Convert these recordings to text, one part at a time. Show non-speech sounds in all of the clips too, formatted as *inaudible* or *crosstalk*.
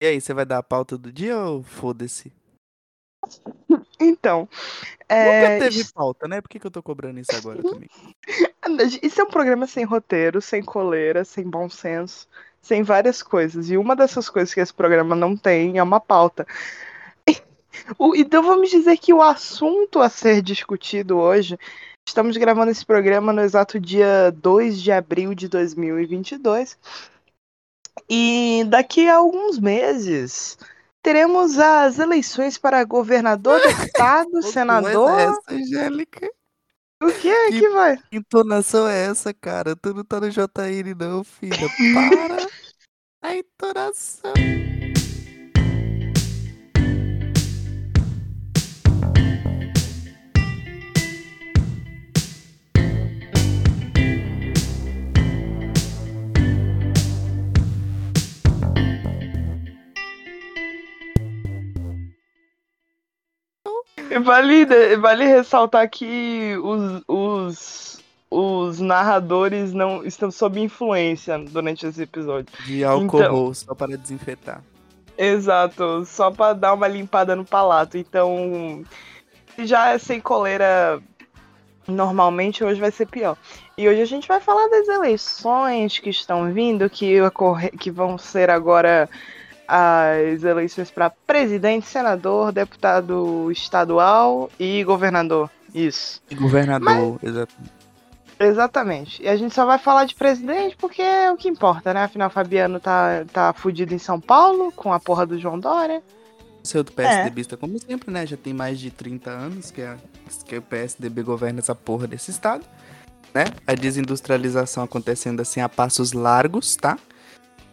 E aí, você vai dar a pauta do dia ou foda-se? Então, Nunca é, teve pauta, né? Por que, que eu tô cobrando isso agora também? *laughs* isso é um programa sem roteiro, sem coleira, sem bom senso, sem várias coisas. E uma dessas coisas que esse programa não tem é uma pauta. *laughs* Então vamos dizer que o assunto a ser discutido hoje, estamos gravando esse programa no exato dia 2 de abril de 2022. E daqui a alguns meses teremos as eleições para governador, *laughs* deputado, senador. é essa, Angélica? O que é Que- que vai? Que entonação é essa, cara? Tu não tá no JN, não, filha. Para! *laughs* A entonação. Vale, vale ressaltar que os, os, os narradores não estão sob influência durante esse episódio. De álcool Então. só para desinfetar. Exato, só pra dar uma limpada no palato. Então, se já é sem coleira normalmente, hoje vai ser pior. E hoje a gente vai falar das eleições que estão vindo, que, ocorre, que vão ser agora as eleições para presidente, senador, deputado estadual e governador. Isso. E governador, exato. Exatamente. E a gente só vai falar de presidente porque é o que importa, né? Afinal, Fabiano tá, tá fudido em São Paulo com a porra do João Dória. Seu do PSDBista, como sempre, né? Já tem mais de 30 anos que, a, que o PSDB governa essa porra desse estado, né? A desindustrialização acontecendo assim a passos largos, tá?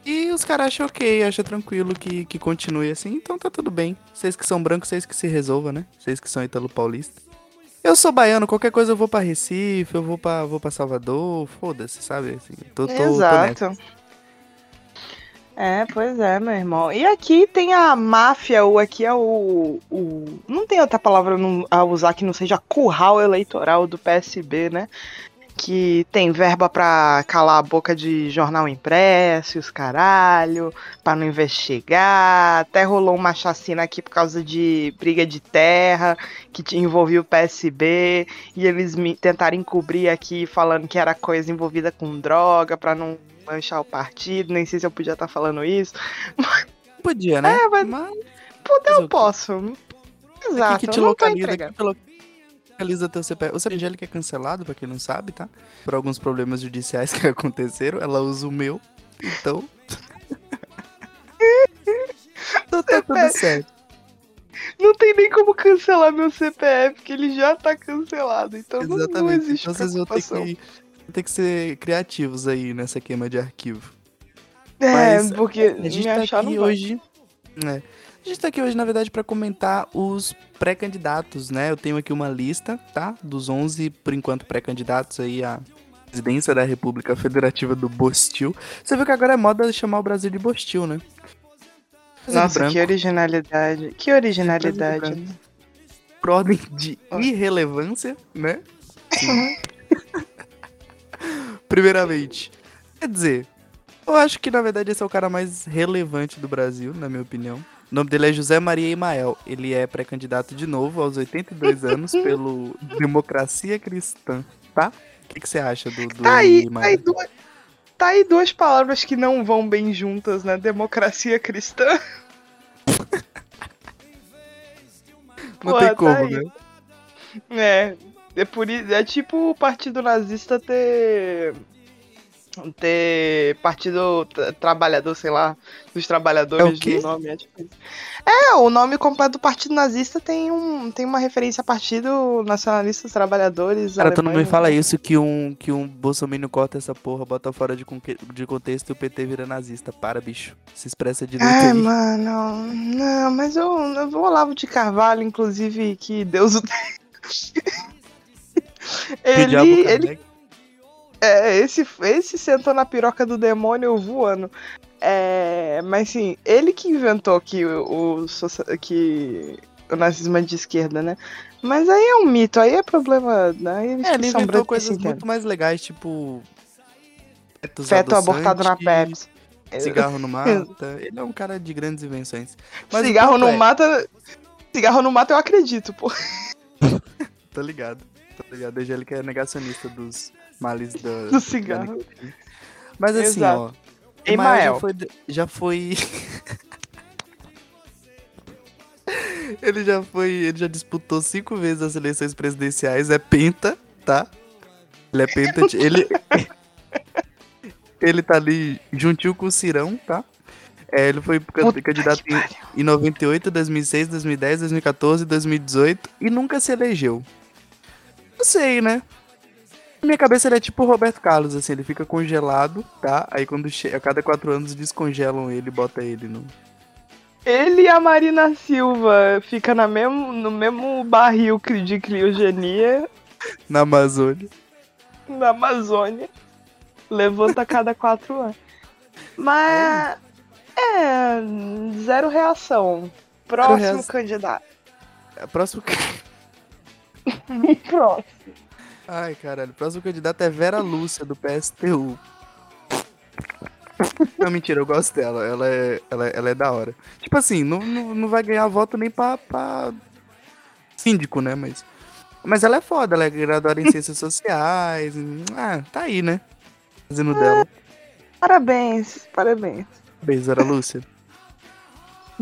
E os caras acham ok, acham tranquilo que, que continue assim, então tá tudo bem. Vocês que são brancos, vocês que se resolvam, né? Vocês que são italo paulista. Eu sou baiano, qualquer coisa eu vou pra Recife, eu vou pra, vou pra Salvador, foda-se, sabe? Assim, tô, tô, tô. Exato. É, pois é, meu irmão. E aqui tem a máfia, ou aqui é o. o não tem outra palavra a usar que não seja curral eleitoral do PSB, né? Que tem verba pra calar a boca de jornal impresso, os caralho, pra não investigar. Até rolou uma chacina aqui por causa de briga de terra, que te- envolvia o PSB, e eles me tentaram encobrir aqui falando que era coisa envolvida com droga, pra não manchar o partido, nem sei se eu podia estar falando isso. Podia, né? É, mas- Mas o eu posso. Exato, Aqui que localiza, aqui te localiza teu CPF. O CPF Angélica é cancelado, pra quem não sabe, tá? Por alguns problemas judiciais que *laughs* aconteceram, ela usa o meu, então... *laughs* então tá tudo certo. Não tem nem como cancelar meu CPF, que ele já tá cancelado. Então não- não, Exatamente. existe Então vocês vão ter que, vão ter que ser criativos aí nessa queima de arquivo. É, Mas, porque A gente me tá achar não aqui hoje... né? A gente tá aqui hoje, na verdade, pra comentar os pré-candidatos, né? Eu tenho aqui uma lista, tá? Dos 11, por enquanto, pré-candidatos aí à presidência da República Federativa do Bostil. Você viu que agora é moda chamar o Brasil de Bostil, né? Brasil Nossa, branco, que originalidade. Que originalidade. Brasil Por ordem de irrelevância, né? Sim. *laughs* Primeiramente. Quer dizer, eu acho que na verdade esse é o cara mais relevante do Brasil, na minha opinião. O nome dele é José Maria Emael. Ele é pré-candidato de novo aos 82 *laughs* anos pelo Democracia Cristã, tá? O que, que você acha do, do Tá aí, tá Emael? aí, duas, tá aí duas palavras que não vão bem juntas, né? Democracia cristã. Não tem tá como, aí. né? É, é, por, é tipo o partido nazista ter. Ter partido tra- trabalhador, sei lá, dos trabalhadores É o nome. É, tipo é, o nome completo do partido nazista tem, um, tem uma referência a Partido Nacionalista dos Trabalhadores. Cara, tu não me fala isso que um, que um Bolsonaro corta essa porra, bota fora de, de contexto e o PT vira nazista. Para, bicho. Se expressa direito Ai, aí. mano, não, mas eu, eu vou Olavo de Carvalho, inclusive, que Deus o *laughs* ele, ele. É, esse, esse sentou na piroca do demônio voando. É, mas sim, ele que inventou que o, que o nazismo é de esquerda, né? Mas aí é um mito, aí é problema. Né? Eles É, que ele inventou que coisas muito mais legais, tipo. Feto abortado na Pepsi. cigarro não *laughs* mata. Ele é um cara de grandes invenções. Mas cigarro não é... mata. Cigarro não mata, eu acredito, pô. *laughs* Tô ligado. Tô ligado. A Angélica é negacionista dos males da, do cigarro. Mas assim, Exato. ó. Emael já foi. Já foi... *laughs* ele já foi. Ele já disputou cinco vezes as eleições presidenciais. É penta, tá? Ele é penta. ele. *laughs* ele tá ali juntinho com o Cirão, tá? É, ele foi Puta candidato em, em 98, 2006, 2010, 2014, 2018 e nunca se elegeu. Não sei, né? Na minha cabeça ele é tipo o Roberto Carlos, assim, ele fica congelado, tá? Aí quando a cada quatro anos descongelam ele e bota ele no. Ele e a Marina Silva fica na mesmo, no mesmo barril de criogenia. Na Amazônia. Na Amazônia. Levanta a cada quatro anos. Mas. É. Zero reação. Próximo reação. candidato. É, próximo. *laughs* Próximo. Ai, caralho. Próximo candidato é Vera Lúcia, do PSTU. Não, mentira, eu gosto dela. Ela é, ela, ela é da hora. Tipo assim, não, não, não vai ganhar voto nem pra, pra síndico, né? Mas, mas ela é foda, ela é graduada em ciências sociais. Ah, tá aí, né? Fazendo é, dela. Parabéns, parabéns. Beijo, Vera Lúcia.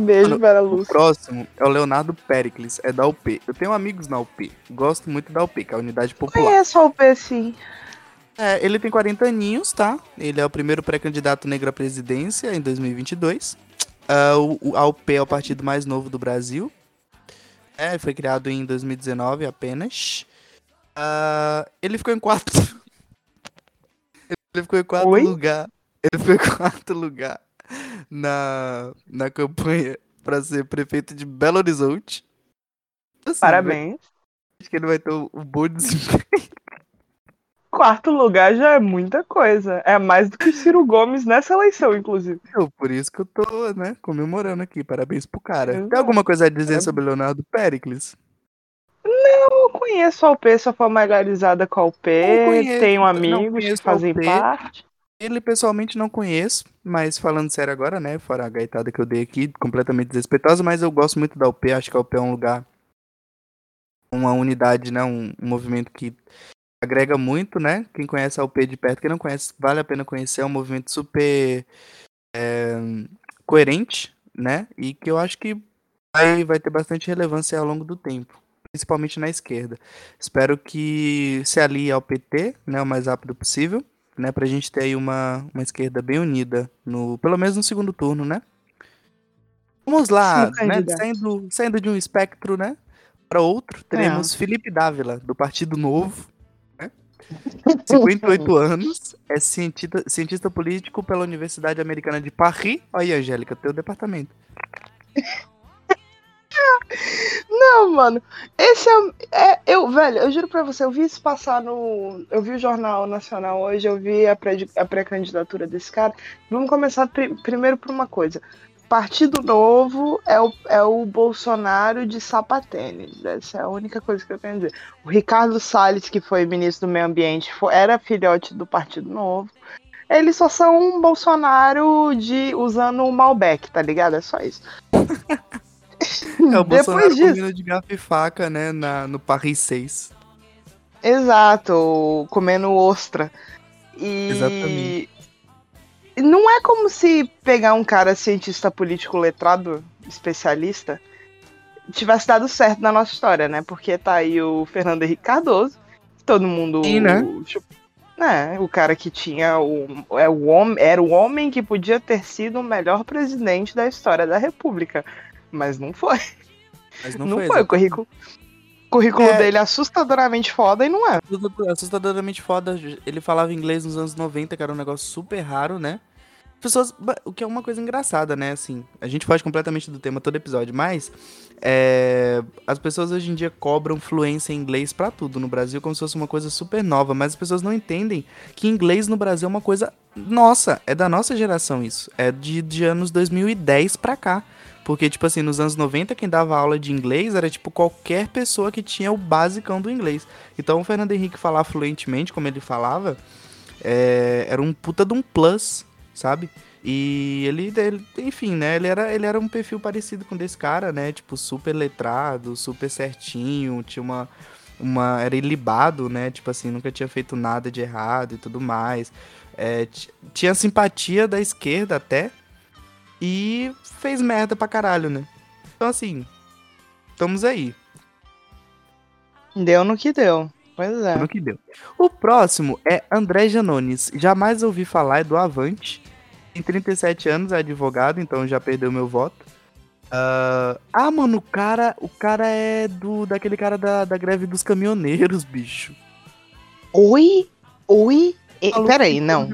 Beijo, Mano, Vera Lúcia. O próximo é o Leonardo Pericles, é da UP. Eu tenho amigos na UP. Gosto muito da UP, que é a Unidade Popular. Conheço a UP, sim. É, ele tem 40 aninhos, tá? Ele é o primeiro pré-candidato negro à presidência em 2022. Uh, o, a UP é o partido mais novo do Brasil. É, foi criado em 2019 apenas. Uh, ele ficou em quarto. *laughs* ele ficou em quarto Oi? lugar. Ele ficou em quarto lugar na, na campanha para ser prefeito de Belo Horizonte. Assim, Parabéns. Acho que ele vai ter um bom desempenho. *laughs* Quarto lugar já é muita coisa. É mais do que Ciro Gomes nessa eleição, inclusive. Eu, por isso que eu tô, né, comemorando aqui. Parabéns pro cara. Exato. Tem alguma coisa a dizer é... sobre Leonardo Pericles? Não, eu conheço a Alp, sou familiarizada com a Alp. Tenho amigos que fazem parte. Ele pessoalmente não conheço, mas falando sério agora, né? Fora a gaitada que eu dei aqui, completamente desrespeitosa, mas eu gosto muito da UP, acho que a UP é um lugar, uma unidade, né? Um, um movimento que agrega muito, né? Quem conhece a UP de perto, quem não conhece, vale a pena conhecer. É um movimento super é, coerente, né? E que eu acho que vai, vai ter bastante relevância ao longo do tempo, principalmente na esquerda. Espero que se alie ao PT, né? O mais rápido possível, né? Pra gente ter aí uma, uma esquerda bem unida, no, pelo menos no segundo turno, né? Vamos lá, né? Saindo, saindo de um espectro, né? Para outro, teremos é. Felipe Dávila, do Partido Novo, 58 *laughs* anos, é cientista, cientista político pela Universidade Americana de Paris. Olha aí, Angélica, teu departamento. *laughs* Não, mano. Esse é, é, Eu, velho, eu juro pra você, eu vi isso passar no. Eu vi o Jornal Nacional hoje, eu vi a pré-candidatura pré desse cara. Vamos começar pr primeiro por uma coisa. Partido Novo é o, é o Bolsonaro de sapatênis. Essa é a única coisa que eu tenho a dizer. O Ricardo Salles, que foi ministro do Meio Ambiente, foi, era filhote do Partido Novo. Eles só são um Bolsonaro de usando o Malbec, tá ligado? É só isso. *laughs* é o *laughs* Bolsonaro disso... comendo de garfo e faca, né, na, no Paris 6. Exato, comendo ostra. E... Exatamente não é como se pegar um cara cientista político letrado, especialista, tivesse dado certo na nossa história, né? Porque tá aí o Fernando Henrique Cardoso, todo mundo. Sim, né? né? O cara que tinha o, é o homem, era o homem que podia ter sido o melhor presidente da história da República, mas não foi. Mas não, não foi, foi. o currículo. O currículo é... dele é assustadoramente foda e não é. Assustadoramente foda. Ele falava inglês nos anos 90, que era um negócio super raro, né? Pessoas. O que é uma coisa engraçada, né? Assim, a gente foge completamente do tema todo episódio, mas é, as pessoas hoje em dia cobram fluência em inglês para tudo no Brasil como se fosse uma coisa super nova, mas as pessoas não entendem que inglês no Brasil é uma coisa nossa, é da nossa geração isso. É de, de anos 2010 pra cá. Porque, tipo assim, nos anos 90, quem dava aula de inglês era, tipo, qualquer pessoa que tinha o basicão do inglês. Então, o Fernando Henrique falar fluentemente, como ele falava, é, era um puta de um plus sabe? E ele, ele, enfim, né? Ele era, ele era um perfil parecido com desse cara, né? Tipo, super letrado, super certinho, tinha uma. uma era ilibado, né? Tipo assim, nunca tinha feito nada de errado e tudo mais. É, tinha simpatia da esquerda até. E fez merda pra caralho, né? Então, assim, estamos aí. Deu no que deu. Pois é. No que deu. O próximo é André Janones. Jamais ouvi falar, é do Avante. Tem 37 anos, é advogado, então já perdeu meu voto. Uh... Ah, mano, o cara, o cara é do daquele cara da, da greve dos caminhoneiros, bicho. Oi? Oi? E, peraí, não.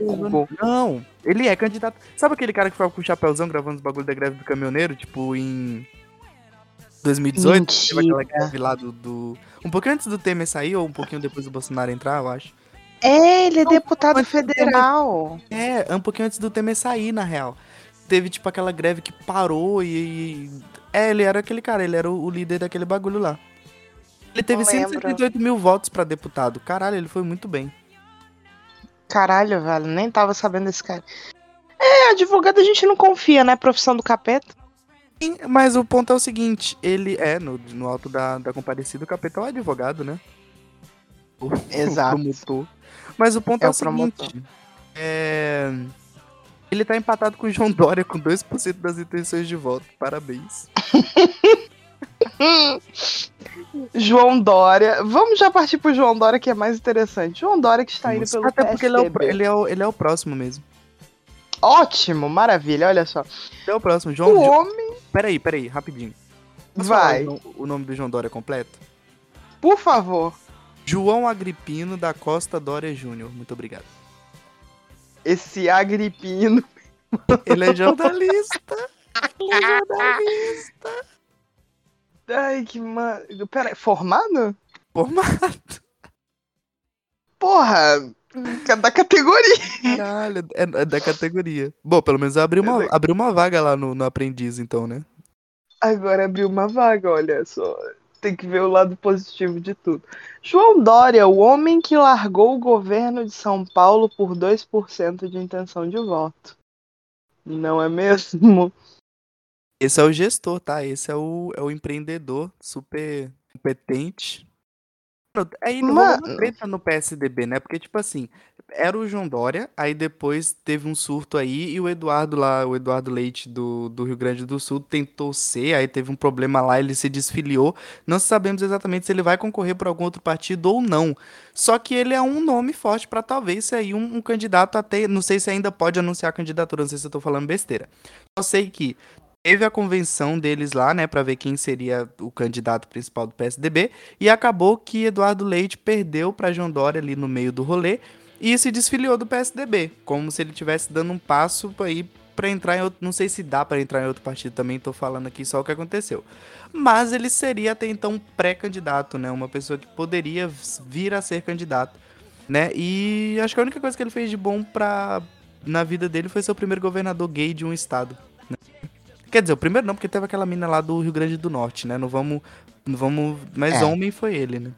Não, ele é candidato. Sabe aquele cara que foi com o chapéuzão gravando os bagulho da greve do caminhoneiro? Tipo, em 2018? Mentira. Teve aquela greve lá do, do, Um pouquinho antes do Temer sair, ou um pouquinho depois do Bolsonaro entrar, eu acho. É, ele é deputado federal. É, um pouquinho antes do Temer sair, na real. Teve, tipo, aquela greve que parou e. É, ele era aquele cara, ele era o, líder daquele bagulho lá. Ele teve 178 mil votos para deputado. Caralho, ele foi muito bem. Caralho, velho, nem tava sabendo desse cara. É, advogado a gente não confia, né? Profissão do capeta. Sim, mas o ponto é o seguinte, ele é, no, no alto da, da comparecida, o capeta é o advogado, né? O, Exato. O promotor. Mas o ponto é, é o, o seguinte. É... Ele tá empatado com o João Dória com 2% das intenções de voto. Parabéns. *laughs* João Dória. Vamos já partir pro João Dória, que é mais interessante. João Dória que está indo pelo Até porque ele é, o, ele, é o, ele é o próximo mesmo. Ótimo, maravilha, olha só. É o próximo, João. O homem. Peraí, peraí, rapidinho. Posso Vai. O, o nome do João Dória completo? Por favor. João Agripino da Costa Dória Júnior. Muito obrigado. Esse Agripino. Ele é jornalista. Ele é jornalista. Ai, que mano. Pera, formado? Formado. Porra, é da categoria. Caralho, é, é da categoria. Bom, pelo menos abriu uma, abriu uma vaga lá no, no aprendiz, então, né? Agora abriu uma vaga, olha só. Tem que ver o lado positivo de tudo. João Dória, o homem que largou o governo de São Paulo por 2% de intenção de voto. Não é mesmo? Esse é o gestor, tá? Esse é o, é o empreendedor super competente Aí não Mano. treta no PSDB, né? Porque, tipo assim, era o João Dória, aí depois teve um surto aí e o Eduardo lá, o Eduardo Leite do, do Rio Grande do Sul tentou ser, aí teve um problema lá, ele se desfiliou. Não sabemos exatamente se ele vai concorrer por algum outro partido ou não. Só que ele é um nome forte para talvez ser aí um, um candidato até, não sei se ainda pode anunciar a candidatura, não sei se eu tô falando besteira. Só sei que teve a convenção deles lá, né, para ver quem seria o candidato principal do PSDB, e acabou que Eduardo Leite perdeu para João Dória ali no meio do rolê e se desfiliou do PSDB, como se ele tivesse dando um passo aí para entrar em outro, não sei se dá para entrar em outro partido também, tô falando aqui só o que aconteceu. Mas ele seria até então pré-candidato, né, uma pessoa que poderia vir a ser candidato, né? E acho que a única coisa que ele fez de bom para na vida dele foi ser o primeiro governador gay de um estado. Quer dizer, o primeiro não, porque teve aquela mina lá do Rio Grande do Norte, né? Não vamos. Não vamos. Mas é. homem foi ele, né?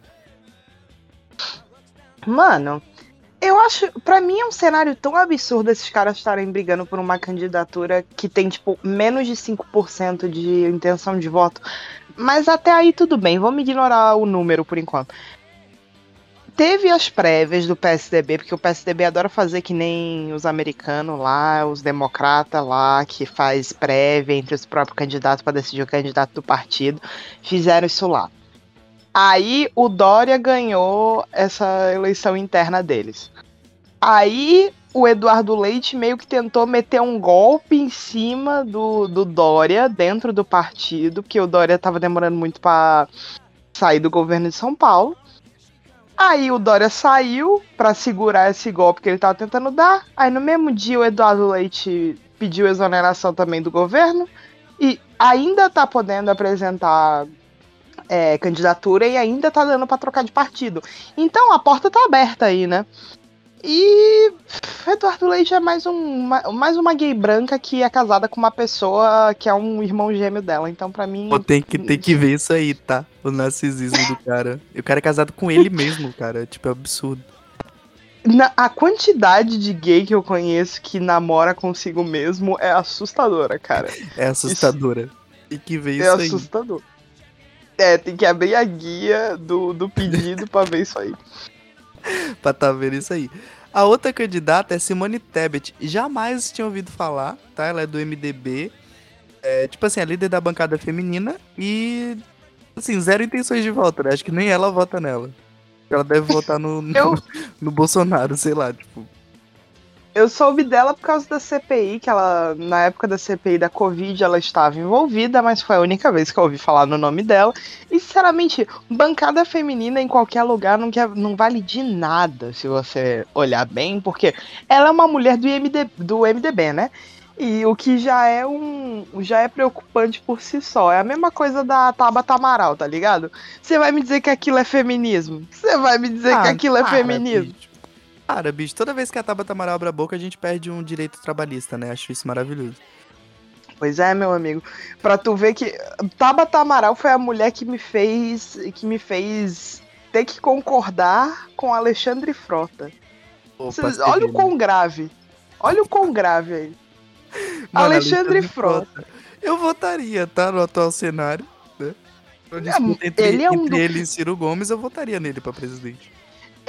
Mano, eu acho. para mim é um cenário tão absurdo esses caras estarem brigando por uma candidatura que tem, tipo, menos de 5% de intenção de voto. Mas até aí tudo bem, vamos ignorar o número por enquanto teve as prévias do PSDB, porque o PSDB adora fazer que nem os americanos lá, os democratas lá, que faz prévia entre os próprios candidatos para decidir o candidato do partido. Fizeram isso lá. Aí o Dória ganhou essa eleição interna deles. Aí o Eduardo Leite meio que tentou meter um golpe em cima do, do Dória dentro do partido, porque o Dória estava demorando muito para sair do governo de São Paulo. Aí o Dória saiu para segurar esse golpe que ele tava tentando dar. Aí no mesmo dia o Eduardo Leite pediu exoneração também do governo e ainda tá podendo apresentar é, candidatura e ainda tá dando para trocar de partido. Então a porta tá aberta aí, né? E Eduardo Leite é mais, um, mais uma gay branca que é casada com uma pessoa que é um irmão gêmeo dela. Então, para mim. Pô, tem que, tem que ver isso aí, tá? O narcisismo do cara. E o cara é casado com ele mesmo, cara. Tipo, é absurdo. na, a quantidade de gay que eu conheço que namora consigo mesmo é assustadora, cara. É assustadora. Isso, e que é isso aí. É assustador. É, tem que abrir a guia do, do pedido pra ver isso aí. *laughs* pra tá vendo isso aí. A outra candidata é Simone Tebet. Jamais tinha ouvido falar, tá? Ela é do MDB. É, tipo assim, a líder da bancada feminina e. Assim, zero intenções de voto, né? Acho que nem ela vota nela. Ela deve votar no, no, eu... no Bolsonaro, sei lá, tipo. Eu soube dela por causa da CPI, que ela, na época da CPI da Covid, ela estava envolvida, mas foi a única vez que eu ouvi falar no nome dela. E, sinceramente, bancada feminina em qualquer lugar não, quer, não vale de nada, se você olhar bem, porque ela é uma mulher do, IMD, do MDB, né? E o que já é um. já é preocupante por si só. É a mesma coisa da Tabata Amaral, tá ligado? Você vai me dizer que aquilo é feminismo? Você vai me dizer ah, que aquilo é feminismo? Cara, bicho, toda vez que a Tabata Amaral abre a boca, a gente perde um direito trabalhista, né? Acho isso maravilhoso. Pois é, meu amigo. Pra tu ver que. Tabata Amaral foi a mulher que me fez. que me fez ter que concordar com Alexandre Frota. Opa, olha o quão grave. Olha o quão grave aí. *laughs* Mano, Alexandre, Frota. Frota. Eu votaria, tá? No atual cenário. Né? É, entre, ele é um entre do... ele e Ciro Gomes, eu votaria nele para presidente.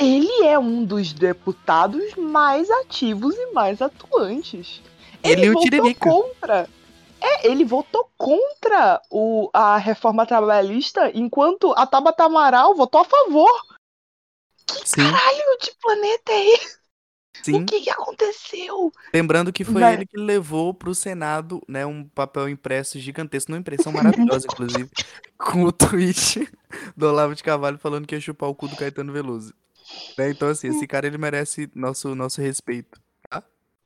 Ele é um dos deputados mais ativos e mais atuantes. Ele, ele votou contra. É, ele votou contra o, a reforma trabalhista, enquanto a Tabata Amaral votou a favor. Que Sim. caralho de planeta é esse? Sim. O que, que aconteceu? Lembrando que foi Mas... ele que levou para o Senado né, um papel impresso gigantesco, uma impressão maravilhosa, *laughs* inclusive, com o tweet do Olavo de Carvalho falando que ia chupar o cu do Caetano Veloso. Né? Então, assim, esse cara ele merece nosso, nosso respeito. Tá?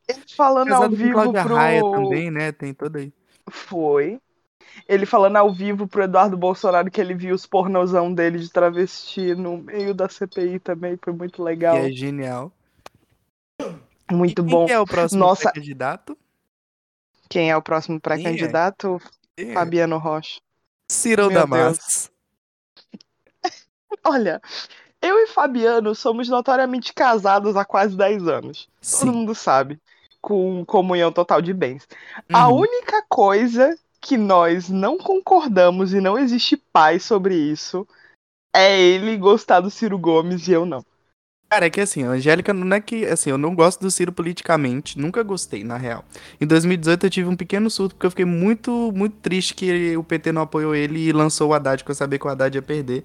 Ele falando Apesar ao vivo Cláudia pro... Raia também, né? Tem todo aí. Foi. Ele falando ao vivo pro Eduardo Bolsonaro que ele viu os pornozão dele de travesti no meio da CPI também, foi muito legal. É genial. Muito e bom. Quem é o próximo Nossa... pré-candidato? Quem é o próximo pré-candidato? É? Fabiano Rocha. Ciro Damas. *laughs* Olha, eu e Fabiano somos notoriamente casados há quase 10 anos. Sim. Todo mundo sabe. Com comunhão total de bens. Uhum. A única coisa que nós não concordamos e não existe paz sobre isso é ele gostar do Ciro Gomes e eu não. Cara, é que assim, a Angélica não é que. Assim, eu não gosto do Ciro politicamente. Nunca gostei, na real. Em 2018 eu tive um pequeno surto, porque eu fiquei muito, muito triste que o PT não apoiou ele e lançou o Haddad, porque eu sabia que o Haddad ia perder.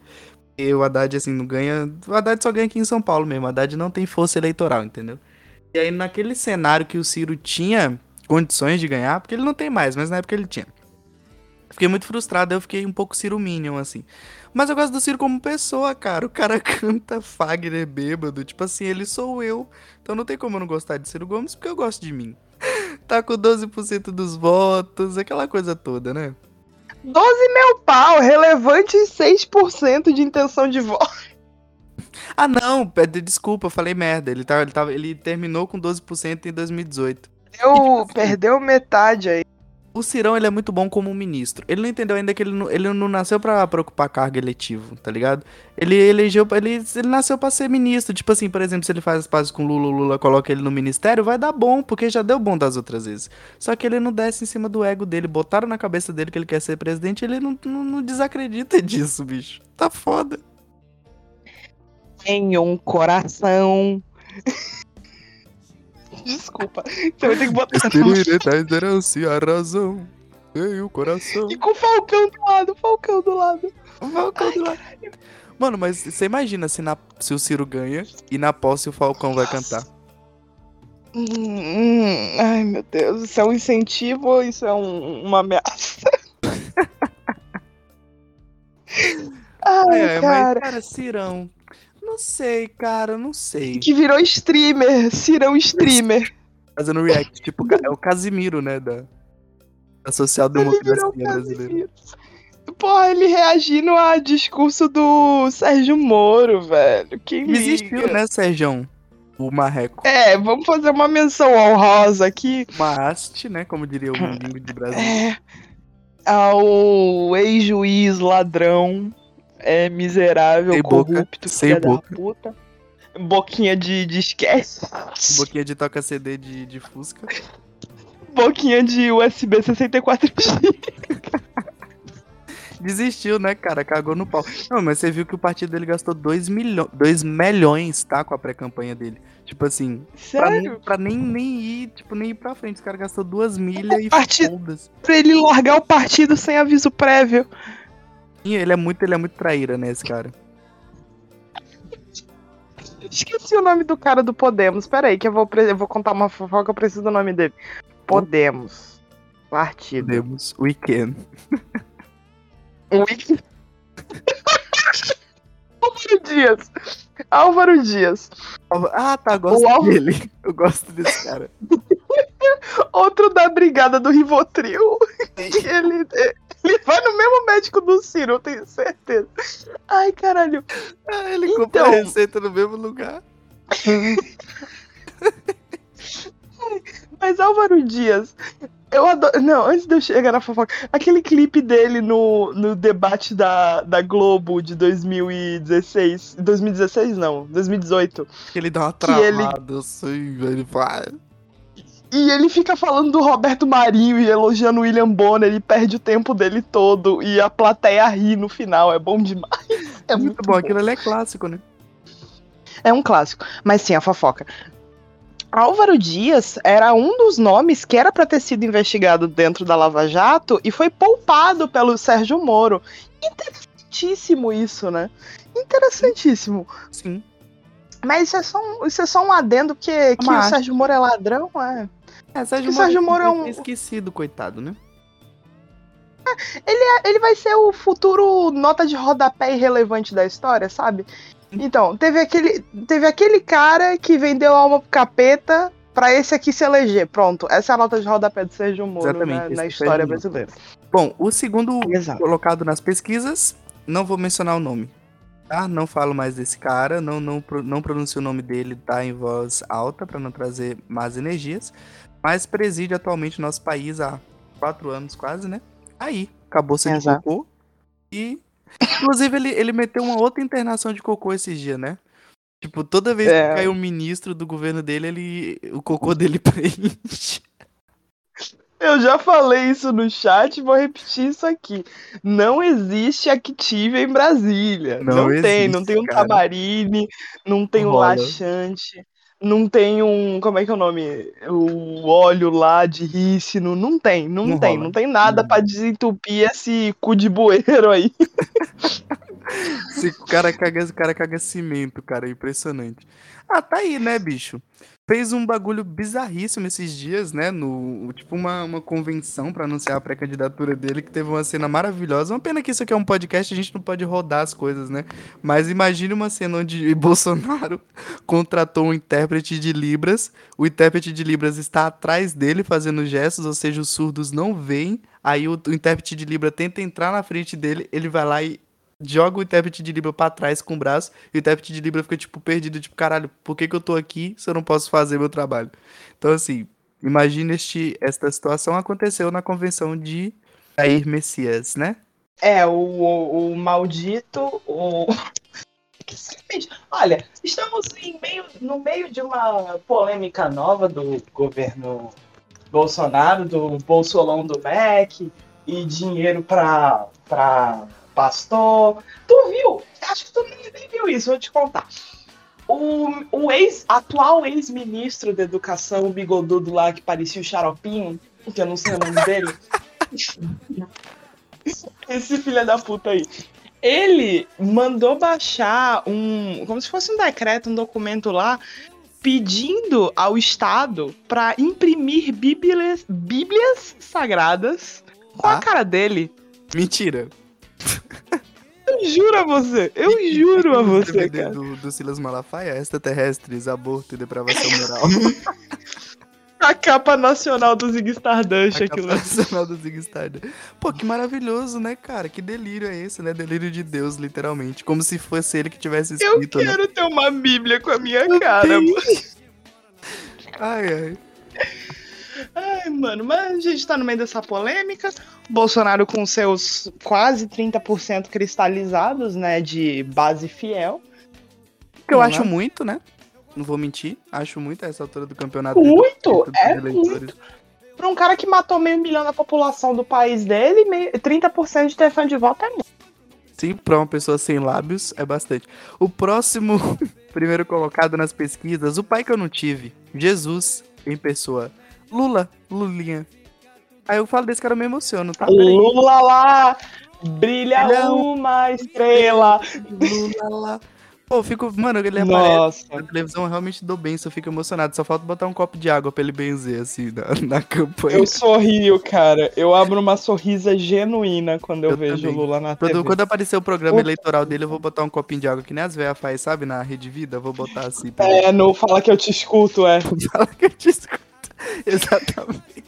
E o Haddad, assim, não ganha. O Haddad só ganha aqui em São Paulo mesmo. O Haddad não tem força eleitoral, entendeu? E aí, naquele cenário que o Ciro tinha condições de ganhar, porque ele não tem mais, mas na época ele tinha. Fiquei muito frustrado, eu fiquei um pouco Ciro Minion, assim. Mas eu gosto do Ciro como pessoa, cara. O cara *laughs* canta Fagner bêbado. Tipo assim, ele sou eu. Então não tem como eu não gostar de Ciro Gomes, porque eu gosto de mim. *laughs* Tá com 12% dos votos, aquela coisa toda, né? 12 mil pau, relevante 6% de intenção de voto. Ah, não, desculpa, eu falei merda. Ele, tá, ele, tá, ele terminou com 12% em 2018. Eu, tipo assim, perdeu metade aí. O Cirão, ele é muito bom como ministro. Ele não entendeu ainda que ele não, ele não nasceu para preocupar cargo eletivo, tá ligado? Ele elegeu, ele, ele nasceu para ser ministro. Tipo assim, por exemplo, se ele faz as pazes com Lula, Lula coloca ele no ministério, vai dar bom, porque já deu bom das outras vezes. Só que ele não desce em cima do ego dele. Botaram na cabeça dele que ele quer ser presidente, ele não, não, não desacredita *laughs* disso, bicho. Tá foda. Tem um coração. *laughs* Desculpa. Você vai ter que botar. Espírito a razão. E o coração. E com o Falcão do lado, o Falcão do lado. O Falcão Ai, do lado. Caralho. Mano, mas você imagina se, na, se o Ciro ganha e na posse o Falcão Nossa. vai cantar. Hum, hum, ai, meu Deus. Isso é um incentivo ou isso é um, uma ameaça? *laughs* ai, é, cara. mas, cara, Cirão, não sei, cara, não sei. Que virou streamer, Cirão streamer. Fazendo react, tipo, é o Casimiro, né, da, da social-democracia brasileira. Porra, ele reagindo a discurso do Sérgio Moro, velho. Quem Existiu, né, Sérgio? O Marreco. É, vamos fazer uma menção honrosa aqui. Uma haste, né, como diria o *laughs* língua de Brasil. É, ao ex-juiz ladrão é miserável, sem corrupto, sem boca. puta. Boquinha de, de esquece. Boquinha de toca CD de, de Fusca. Boquinha de USB 64G. *laughs* Desistiu, né, cara? Cagou no pau. Não, mas você viu que o partido dele gastou 2 milhões, 2 milhões, tá? Com a pré-campanha dele. Tipo assim, Sério? pra, nem, pra nem, nem ir, tipo, nem ir pra frente. Os caras gastou duas milhas e partido- foda-se. Pra ele largar o partido sem aviso prévio. Ele é muito, ele é muito traíra, né, esse cara. Esqueci o nome do cara do Podemos. Pera aí, que eu vou, eu vou contar uma fofoca, eu preciso do nome dele. Podemos. Partido. Podemos. Weekend. Ui. *laughs* Álvaro Dias. Álvaro Dias. Ah, tá, gosto Álvaro- dele. Eu gosto desse cara. *laughs* Outro da brigada do Rivotril. Ele, ele vai no mesmo médico do Ciro, eu tenho certeza. Ai, caralho. Ah, ele Então. comprou a receita no mesmo lugar. *laughs* Mas Álvaro Dias, eu adoro. Não, antes de eu chegar na fofoca, aquele clipe dele no, no debate da, da Globo de 2016. 2016 não, 2018. Que ele dá uma Que ele- travada assim, ele vai. E ele fica falando do Roberto Marinho e elogiando o William Bonner e perde o tempo dele todo. E a plateia ri no final, é bom demais. É muito, Muito bom, aquilo ali é clássico, né? É um clássico. Mas sim, a fofoca. Álvaro Dias era um dos nomes que era pra ter sido investigado dentro da Lava Jato e foi poupado pelo Sérgio Moro. Interessantíssimo isso, né? Interessantíssimo. Sim. Mas isso é só um, isso é só um adendo que, que o Sérgio Moro é ladrão, é. É, Sérgio O Sérgio Moro é um- esquecido, coitado, né? Ele vai ser o futuro nota de rodapé irrelevante da história, sabe? Então, teve aquele, teve aquele cara que vendeu a alma pro capeta pra esse aqui se eleger. Pronto, essa é a nota de rodapé do Sérgio Moro Exatamente, né, esse na foi história brasileira. Bom, o segundo Exato. colocado nas pesquisas, não vou mencionar o nome. Tá? Não falo mais desse cara, não, não, não pronuncio o nome dele, tá em voz alta para não trazer más energias. Mas preside atualmente nosso país há quatro anos quase, né? Aí, acabou sendo Exato. cocô. E, inclusive, ele, ele meteu uma outra internação de cocô esses dias, né? Tipo, toda vez É. que cai um ministro do governo dele, ele, o cocô dele *laughs* preenche. Eu já falei isso no chat e vou repetir isso aqui. Não existe Active em Brasília. Não Não, tem, não existe, tem um cara. tamarine, não tem um Rola. laxante, não tem um. Como é que é o nome? O óleo lá de rícino. Não tem, não, Não tem. rola. Não tem nada pra desentupir esse cu de bueiro aí. Se o cara caga, o cara caga cimento, cara, é impressionante. Ah, tá aí, né, bicho? Fez um bagulho bizarríssimo esses dias, né? No, tipo, uma, uma convenção pra anunciar a pré-candidatura dele, que teve uma cena maravilhosa. Uma pena que isso aqui é um podcast, a gente não pode rodar as coisas, né? Mas imagine uma cena onde *laughs* Bolsonaro contratou um intérprete de Libras. O intérprete de Libras está atrás dele fazendo gestos, ou seja, os surdos não veem. Aí o, o intérprete de Libra tenta entrar na frente dele, ele vai lá e joga o intérprete de Libra pra trás com o braço e o intérprete de Libra fica, tipo, perdido, tipo, caralho, por que, que eu tô aqui se eu não posso fazer meu trabalho? Então, assim, imagine este, esta situação aconteceu na convenção de Jair Messias, né? É, o, o, o maldito, o. *laughs* Olha, estamos meio, no meio de uma polêmica nova do governo Bolsonaro, do Bolsolão do MEC e dinheiro pra pastor. Tu viu? Acho que tu nem, nem viu isso, vou te contar. O, o ex, atual ex-ministro da educação, o bigodudo lá que parecia o xaropinho, que eu não sei o nome dele. *laughs* Esse filho da puta aí. Ele mandou baixar um. Como se fosse um decreto, um documento lá, pedindo ao Estado para imprimir bíblias, bíblias sagradas com Ah. a cara dele. Mentira. Eu juro a você, eu *laughs* juro a *laughs* você, cara. Do, do Silas Malafaia, extraterrestres, aborto e depravação *laughs* moral. A capa nacional do Zig Stardust, A aquilo. capa nacional do Zig Stardust. Pô, que maravilhoso, né, cara? Que delírio é esse, né? Delírio de Deus, literalmente. Como se fosse ele que tivesse Eu escrito, né? quero ter uma bíblia com a minha cara, mano. Ai, ai. Ai, mano, mas a gente tá no meio dessa polêmica. Bolsonaro com seus quase 30% cristalizados, né, de base fiel. Que eu acho muito, né? Não vou mentir, acho muito a essa altura do campeonato. Muito? É muito. Pra um cara que matou meio milhão da população do país dele, 30% de intenção de voto é muito. Sim, pra uma pessoa sem lábios é bastante. O próximo *laughs* primeiro colocado nas pesquisas, o pai que eu não tive, Jesus em pessoa. Lula, Lulinha. Aí eu falo desse cara, eu me emociono, tá? Lula lá, brilha Não. uma estrela. Lula lá. Pô, fico, mano, ele aparece na televisão, eu realmente dou bem, eu fico emocionado. Só falta botar um copo de água pra ele benzer, assim, na, na campanha. Eu sorrio, cara. Eu abro uma sorrisa genuína quando eu, eu vejo o Lula na quando, TV. Quando aparecer o programa eleitoral dele, eu vou botar um copinho de água, que nem as velhas faz, sabe, na Rede Vida, eu vou botar assim. É, não fala que eu te escuto, é. *laughs* fala que eu te escuto. *laughs* Exatamente.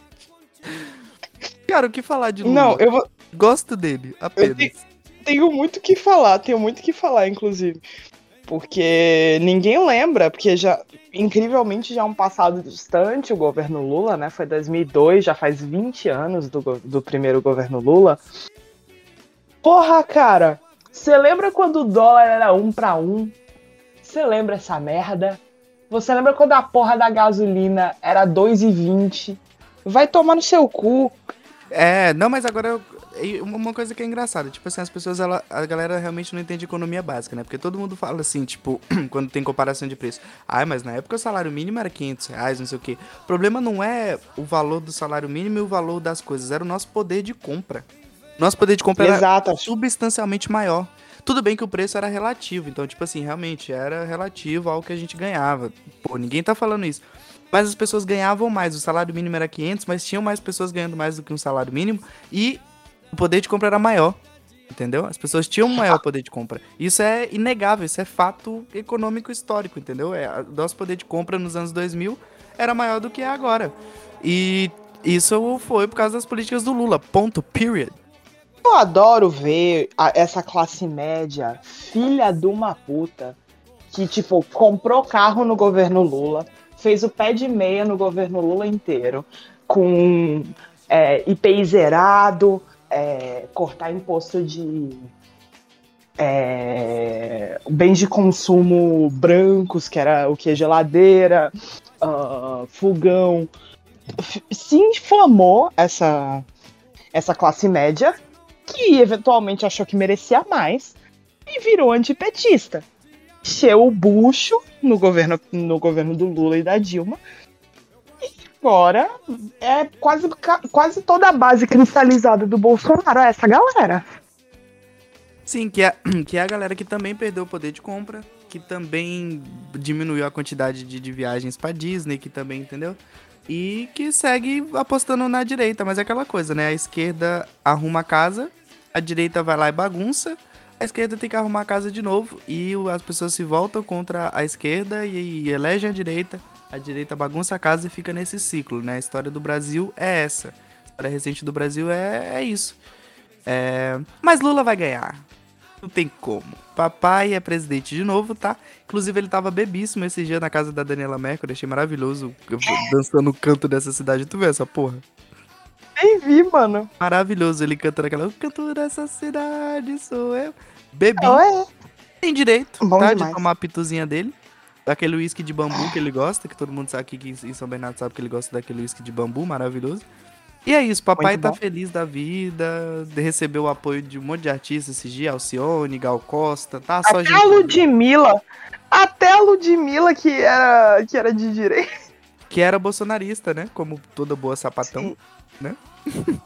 Cara, o que falar de Lula? Não, eu vou... Gosto dele, apenas. Tenho, tenho muito o que falar, tenho muito o que falar, inclusive. Porque ninguém lembra, porque já incrivelmente já é um passado distante o governo Lula, né? Foi 2002, já faz 20 anos do, do primeiro governo Lula. Porra, cara, você lembra quando o dólar era um para um? Você lembra essa merda? Você lembra quando a porra da gasolina era 2,20? Vai tomar no seu cu. É, não, mas agora eu, uma coisa que é engraçada, tipo assim, as pessoas, ela, a galera realmente não entende economia básica, né? Porque todo mundo fala assim, tipo, *clears throat* quando tem comparação de preço. Ai, mas na época o salário mínimo era 500 reais, não sei o quê. O problema não é o valor do salário mínimo e o valor das coisas, era o nosso poder de compra. Nosso poder de compra Exato. era substancialmente maior. Tudo bem que o preço era relativo, então, tipo assim, realmente era relativo ao que a gente ganhava. Pô, ninguém tá falando isso. Mas as pessoas ganhavam mais. O salário mínimo era 500, mas tinham mais pessoas ganhando mais do que um salário mínimo. E o poder de compra era maior. Entendeu? As pessoas tinham um maior poder de compra. Isso é inegável, isso é fato econômico histórico, entendeu? É, nosso poder de compra nos anos 2000 era maior do que é agora. E isso foi por causa das políticas do Lula. Ponto. Period. Eu adoro ver a, essa classe média, filha de uma puta, que, tipo, comprou carro no governo Lula, fez o pé de meia no governo Lula inteiro, com é, IPI zerado, é, cortar imposto de é, bens de consumo brancos, que era o que? Geladeira, uh, fogão. Se inflamou essa, essa classe média, que eventualmente achou que merecia mais, e virou antipetista. Encheu o bucho no governo, no governo do Lula e da Dilma, agora é quase, quase toda a base cristalizada do Bolsonaro, é essa galera. Sim, que é, *clears throat* que é a galera que também perdeu o poder de compra, que também diminuiu a quantidade de, de viagens para Disney, que também, entendeu? E que segue apostando na direita, mas é aquela coisa, né? A esquerda arruma a casa, a direita vai lá e bagunça, a esquerda tem que arrumar a casa de novo e as pessoas se voltam contra a esquerda e, e elegem a direita a direita bagunça a casa e fica nesse ciclo, né? A história do Brasil é essa. A história recente do Brasil é, é isso. É... Mas Lula vai ganhar. Não tem como. Papai é presidente de novo, tá? Inclusive, ele tava bebíssimo esse dia na casa da Daniela Mercury. Achei maravilhoso. Dançando no canto dessa cidade. Tu vê essa porra? Nem vi, mano. Maravilhoso. Ele canta naquela. O canto dessa cidade sou eu. Bebi. Ué. Tem direito, Bom tá? Demais. De tomar a pituzinha dele. Daquele uísque de bambu que ele gosta, que todo mundo sabe aqui em São Bernardo sabe que ele gosta daquele uísque de bambu maravilhoso. E é isso, papai tá feliz da vida, recebeu o apoio de um monte de artistas esses dias, Alcione, Gal Costa, tá só Até gente... a Ludmilla, até a Ludmilla que era, que era de direita. Que era bolsonarista, né? Como toda boa sapatão, Sim. né?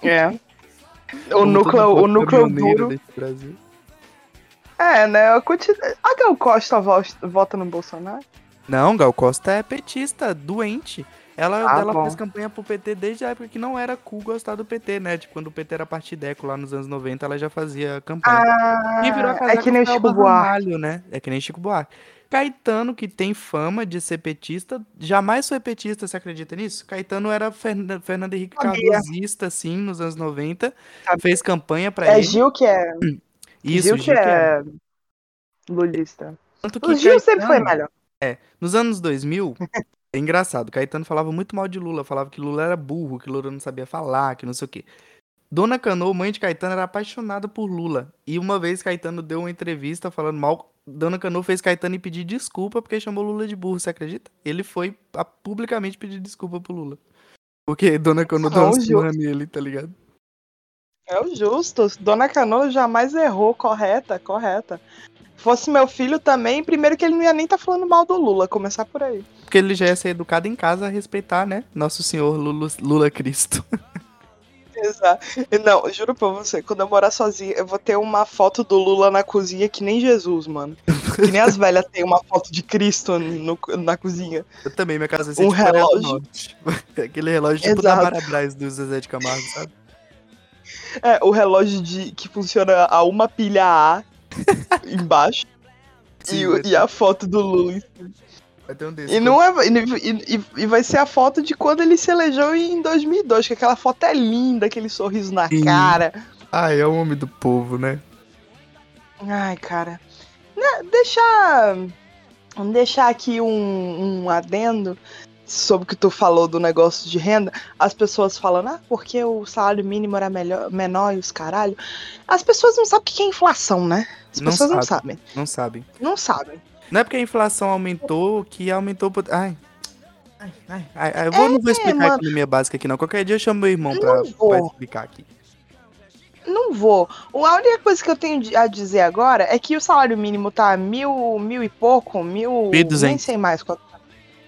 É. *laughs* o núcleo, o núcleo duro. Brasil. É, né? A, quantidade... a Gal Costa vota no Bolsonaro? Não, Gal Costa é petista, doente. Ela, ah, ela fez campanha pro PT desde a época que não era cool gostar do PT, né? Tipo, quando o PT era partideco lá nos anos 90, ela já fazia campanha. Ah, e virou a é que nem Chico Buarque. né? É que nem Chico Buarque. Caetano, que tem fama de ser petista, jamais foi petista, você acredita nisso? Caetano era Fern Fernando Henrique Carlosista, assim, nos anos 90. Sabe. Fez campanha para é ele. É Gil que é. *clears throat* Isso, Gil, Gil que, que é, é lulista. Tanto que o Gil Caetano, sempre foi melhor. É, nos anos 2000, *laughs* é engraçado, Caetano falava muito mal de Lula, falava que Lula era burro, que Lula não sabia falar, que não sei o quê. Dona Cano, mãe de Caetano, era apaixonada por Lula. E uma vez Caetano deu uma entrevista falando mal. Dona Cano fez Caetano pedir desculpa porque chamou Lula de burro, você acredita? Ele foi publicamente pedir desculpa pro Lula. Porque Dona Cano deu uma surra nele, tá ligado? É o justo. Dona Cano jamais errou, correta, correta. Fosse meu filho também, primeiro que ele não ia nem estar tá falando mal do Lula, começar por aí. Porque ele já ia ser educado em casa a respeitar, né? Nosso senhor Lula, Lula Cristo. *laughs* Exato. Não, juro pra você, quando eu morar sozinha, eu vou ter uma foto do Lula na cozinha que nem Jesus, mano. Que nem as velhas têm uma foto de Cristo no, na cozinha. Eu também, minha casa ser um relógio. *laughs* Aquele relógio tipo Exato. da Marabras do Zezé de Camargo, sabe? É, o relógio de, que funciona a uma pilha A *laughs* embaixo. Sim, e, e a foto do Lula. Vai ter um desse. E, não é, e, e, e, vai ser a foto de quando ele se elegeu em 2002, que aquela foto é linda, aquele sorriso na Sim. cara. Ah, é o homem do povo, né? Ai, cara. Né, deixar. Vamos deixar aqui um, um adendo sobre o que tu falou do negócio de renda, as pessoas falando, ah, porque o salário mínimo era melhor, menor e os caralho. As pessoas não sabem o que é inflação, né? As não pessoas sabe, não sabem. Não sabem. Não sabem. Não é porque a inflação aumentou que aumentou. Ai. Ai, ai, ai, eu vou, é, não vou explicar mano. a economia básica aqui, não. Qualquer dia eu chamo meu irmão pra, pra explicar aqui. Não vou. A única coisa que eu tenho a dizer agora é que o salário mínimo tá mil, mil e pouco, mil. Mil Nem sei mais quanto.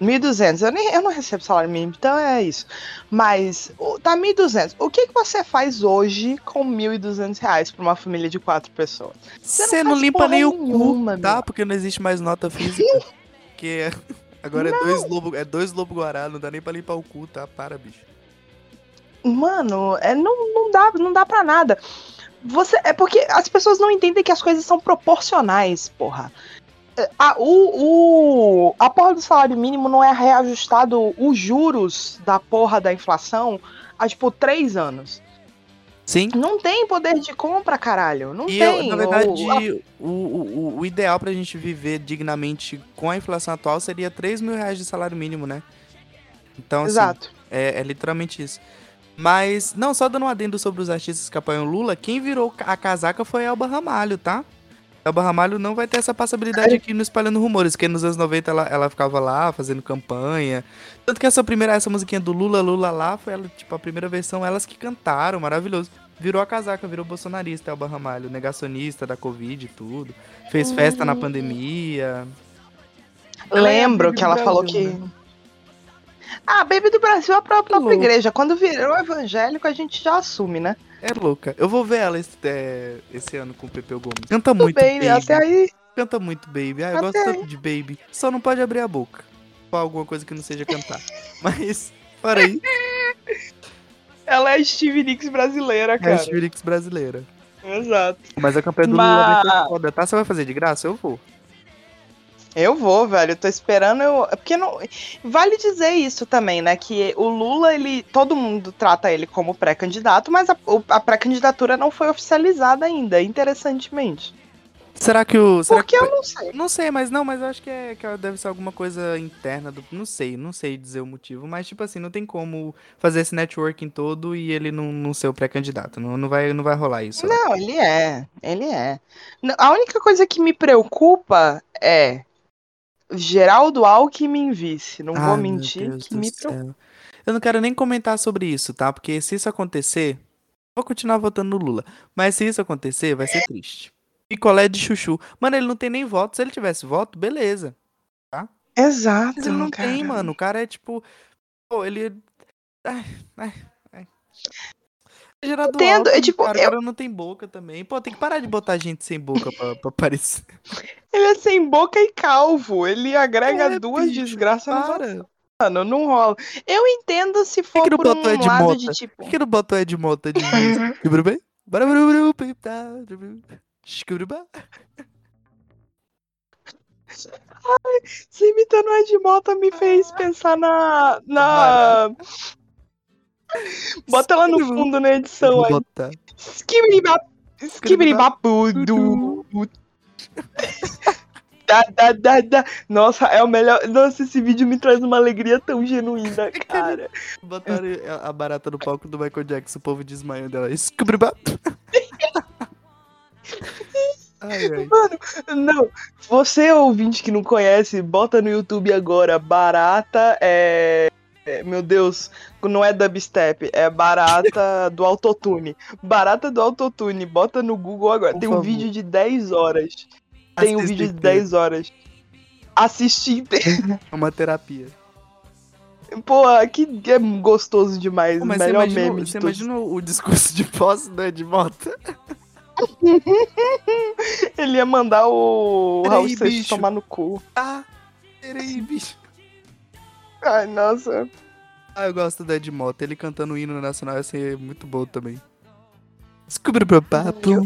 1.200. Eu, nem, eu não recebo salário mínimo, então é isso. Mas tá 1.200. O que, que você faz hoje com 1.200 reais pra uma família de quatro pessoas? Você não, não limpa nem o cu, tá? Porque não existe mais nota física. porque *laughs* agora é não. é dois lobo, é dois lobo guará, não dá nem pra limpar o cu, tá? Para, bicho. Mano, é, não, não, dá, não dá pra nada. Você, é porque as pessoas não entendem que as coisas são proporcionais, porra a, o, o, a porra do salário mínimo não é reajustado os juros da porra da inflação há, tipo, três anos. Sim. Não tem poder de compra, caralho. Não e tem. Eu, na verdade, o, o, o, ideal pra gente viver dignamente com a inflação atual seria 3 mil reais de salário mínimo, né? Então, assim, Exato. É, é literalmente isso. Mas, não, só dando um adendo sobre os artistas que apoiam Lula, quem virou a casaca foi Elba Ramalho, tá? Elba Ramalho não vai ter essa passabilidade aqui no Espalhando Rumores, porque nos anos 90 ela, ela ficava lá fazendo campanha. Tanto que essa primeira, essa musiquinha do Lula, Lula lá, foi ela, tipo, a primeira versão, elas que cantaram, maravilhoso. Virou a casaca, virou bolsonarista, Elba Ramalho, negacionista da Covid e tudo. Fez festa na uhum. pandemia. Lembro que ela Brasil, falou que. Né? Ah, Baby do Brasil é a própria, própria igreja. Quando virou evangélico, a gente já assume, né? É louca. Eu vou ver ela esse, é, esse ano com o Pepeu Gomes. Canta muito, baby, baby. Até aí. Canta muito, Baby. Ah, eu até gosto tanto de Baby. Só não pode abrir a boca. Pra alguma coisa que não seja cantar. *laughs* Mas, para aí. Ela é Steve Nicks brasileira, cara. É Steve Nicks brasileira. Exato. Mas a campanha do Mas... Lula vai ser foda, tá? Você vai fazer de graça? Eu vou. Eu vou, velho. Eu tô esperando. Eu... Porque não. Vale dizer isso também, né? Que o Lula, ele. Todo mundo trata ele como pré-candidato, mas a, a pré-candidatura não foi oficializada ainda, interessantemente. Será que o. Será Porque que... eu não sei. Não sei, mas não, mas eu acho que, é, que deve ser alguma coisa interna do. Não sei, não sei dizer o motivo. Mas, tipo assim, não tem como fazer esse networking todo e ele não, não ser o pré-candidato. Não, não, vai, não vai rolar isso. Não, ele é. Ele é. A única coisa que me preocupa é Geraldo Alckmin vice. Não vou mentir que me preocupa. Eu não quero nem comentar sobre isso, tá? Porque se isso acontecer, vou continuar votando no Lula. Mas se isso acontecer, vai ser triste. Picolé de chuchu. Mano, ele não tem nem voto. Se ele tivesse voto, beleza. Tá? Exato. Mas ele não cara. tem, mano. O cara é tipo. Pô, ele. Ai, ai, ai. Gerado Entendo, é tipo. Cara, eu... O cara não tem boca também. Pô, tem que parar de botar gente sem boca pra, pra aparecer. *laughs* Ele é sem boca e calvo. Ele agrega é, duas desgraças no Mano, não rola. Eu entendo se for que que por um Ed lado Mota? de tipo... Por que não botou Ed Mota de Tudo *laughs* bem? Ai, você imitando o Ed Mota me fez pensar na... na... Bota ela no fundo na edição aí. Skibidi Skibidi *laughs* Da, da, da, da. Nossa, é o melhor. Nossa, esse vídeo me traz uma alegria tão genuína, *laughs* cara. Botaram a barata no palco do Michael Jackson, o povo desmaiando dela. *laughs* Ai, ai. Mano, não. Você, ouvinte que não conhece, bota no YouTube agora. Barata é. É meu Deus, não é dubstep, é barata *laughs* do autotune. Barata do autotune, bota no Google agora. Por Tem favor. um vídeo de 10 horas. Tem um vídeo de 10 horas. Assistir inteiro. *laughs* É uma terapia. Pô, que é gostoso demais. Pô, mas Melhor você imagina, meme. Você imagina o discurso de posse né, de moto? *laughs* Ele ia mandar o Raul Seixas tomar no cu. Ah, peraí, bicho. Ai, nossa. Ah, eu gosto do Ed Mota. Ele cantando o hino nacional ia ser muito bom também. Descubra pro papo. *laughs*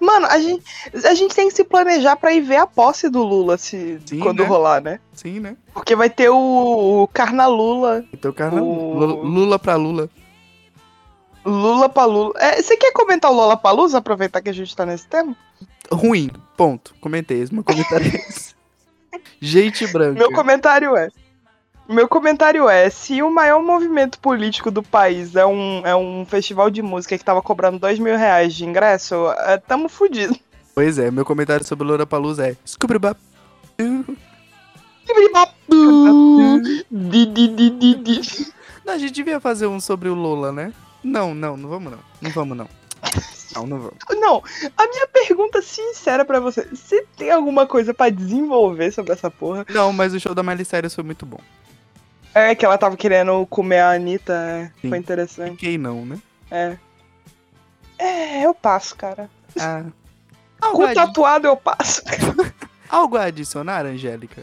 Mano, a gente, a gente tem que se planejar pra ir ver a posse do Lula se, Sim, quando né? rolar, né? Sim, né? Porque vai ter o, o Carna Lula. Então, Carna o... Lula pra Lula. Lula Lula. É, você quer comentar o Lola Palusa, aproveitar que a gente tá nesse tema? Ruim, ponto. Comentei, meu comentário é *laughs* esse. Gente branca. Meu comentário é. Meu comentário é: se o maior movimento político do país é um, é um festival de música que tava cobrando dois mil reais de ingresso, é, tamo fudido. Pois é, meu comentário sobre o Lola Palusa é: Scooby-Bap. Não, a gente devia fazer um sobre o Lola, né? Não, não, não vamos não. Não vamos não. Não, não vamos. Não, a minha pergunta sincera para você, você tem alguma coisa para desenvolver sobre essa porra? Não, mas o show da Miley Cyrus foi muito bom. É, que ela tava querendo comer a Anitta, é. Sim. foi interessante. Fiquei não, né? É. É, eu passo, cara. Ah. Com tatuado eu passo. *laughs* Algo a adicionar, Angélica?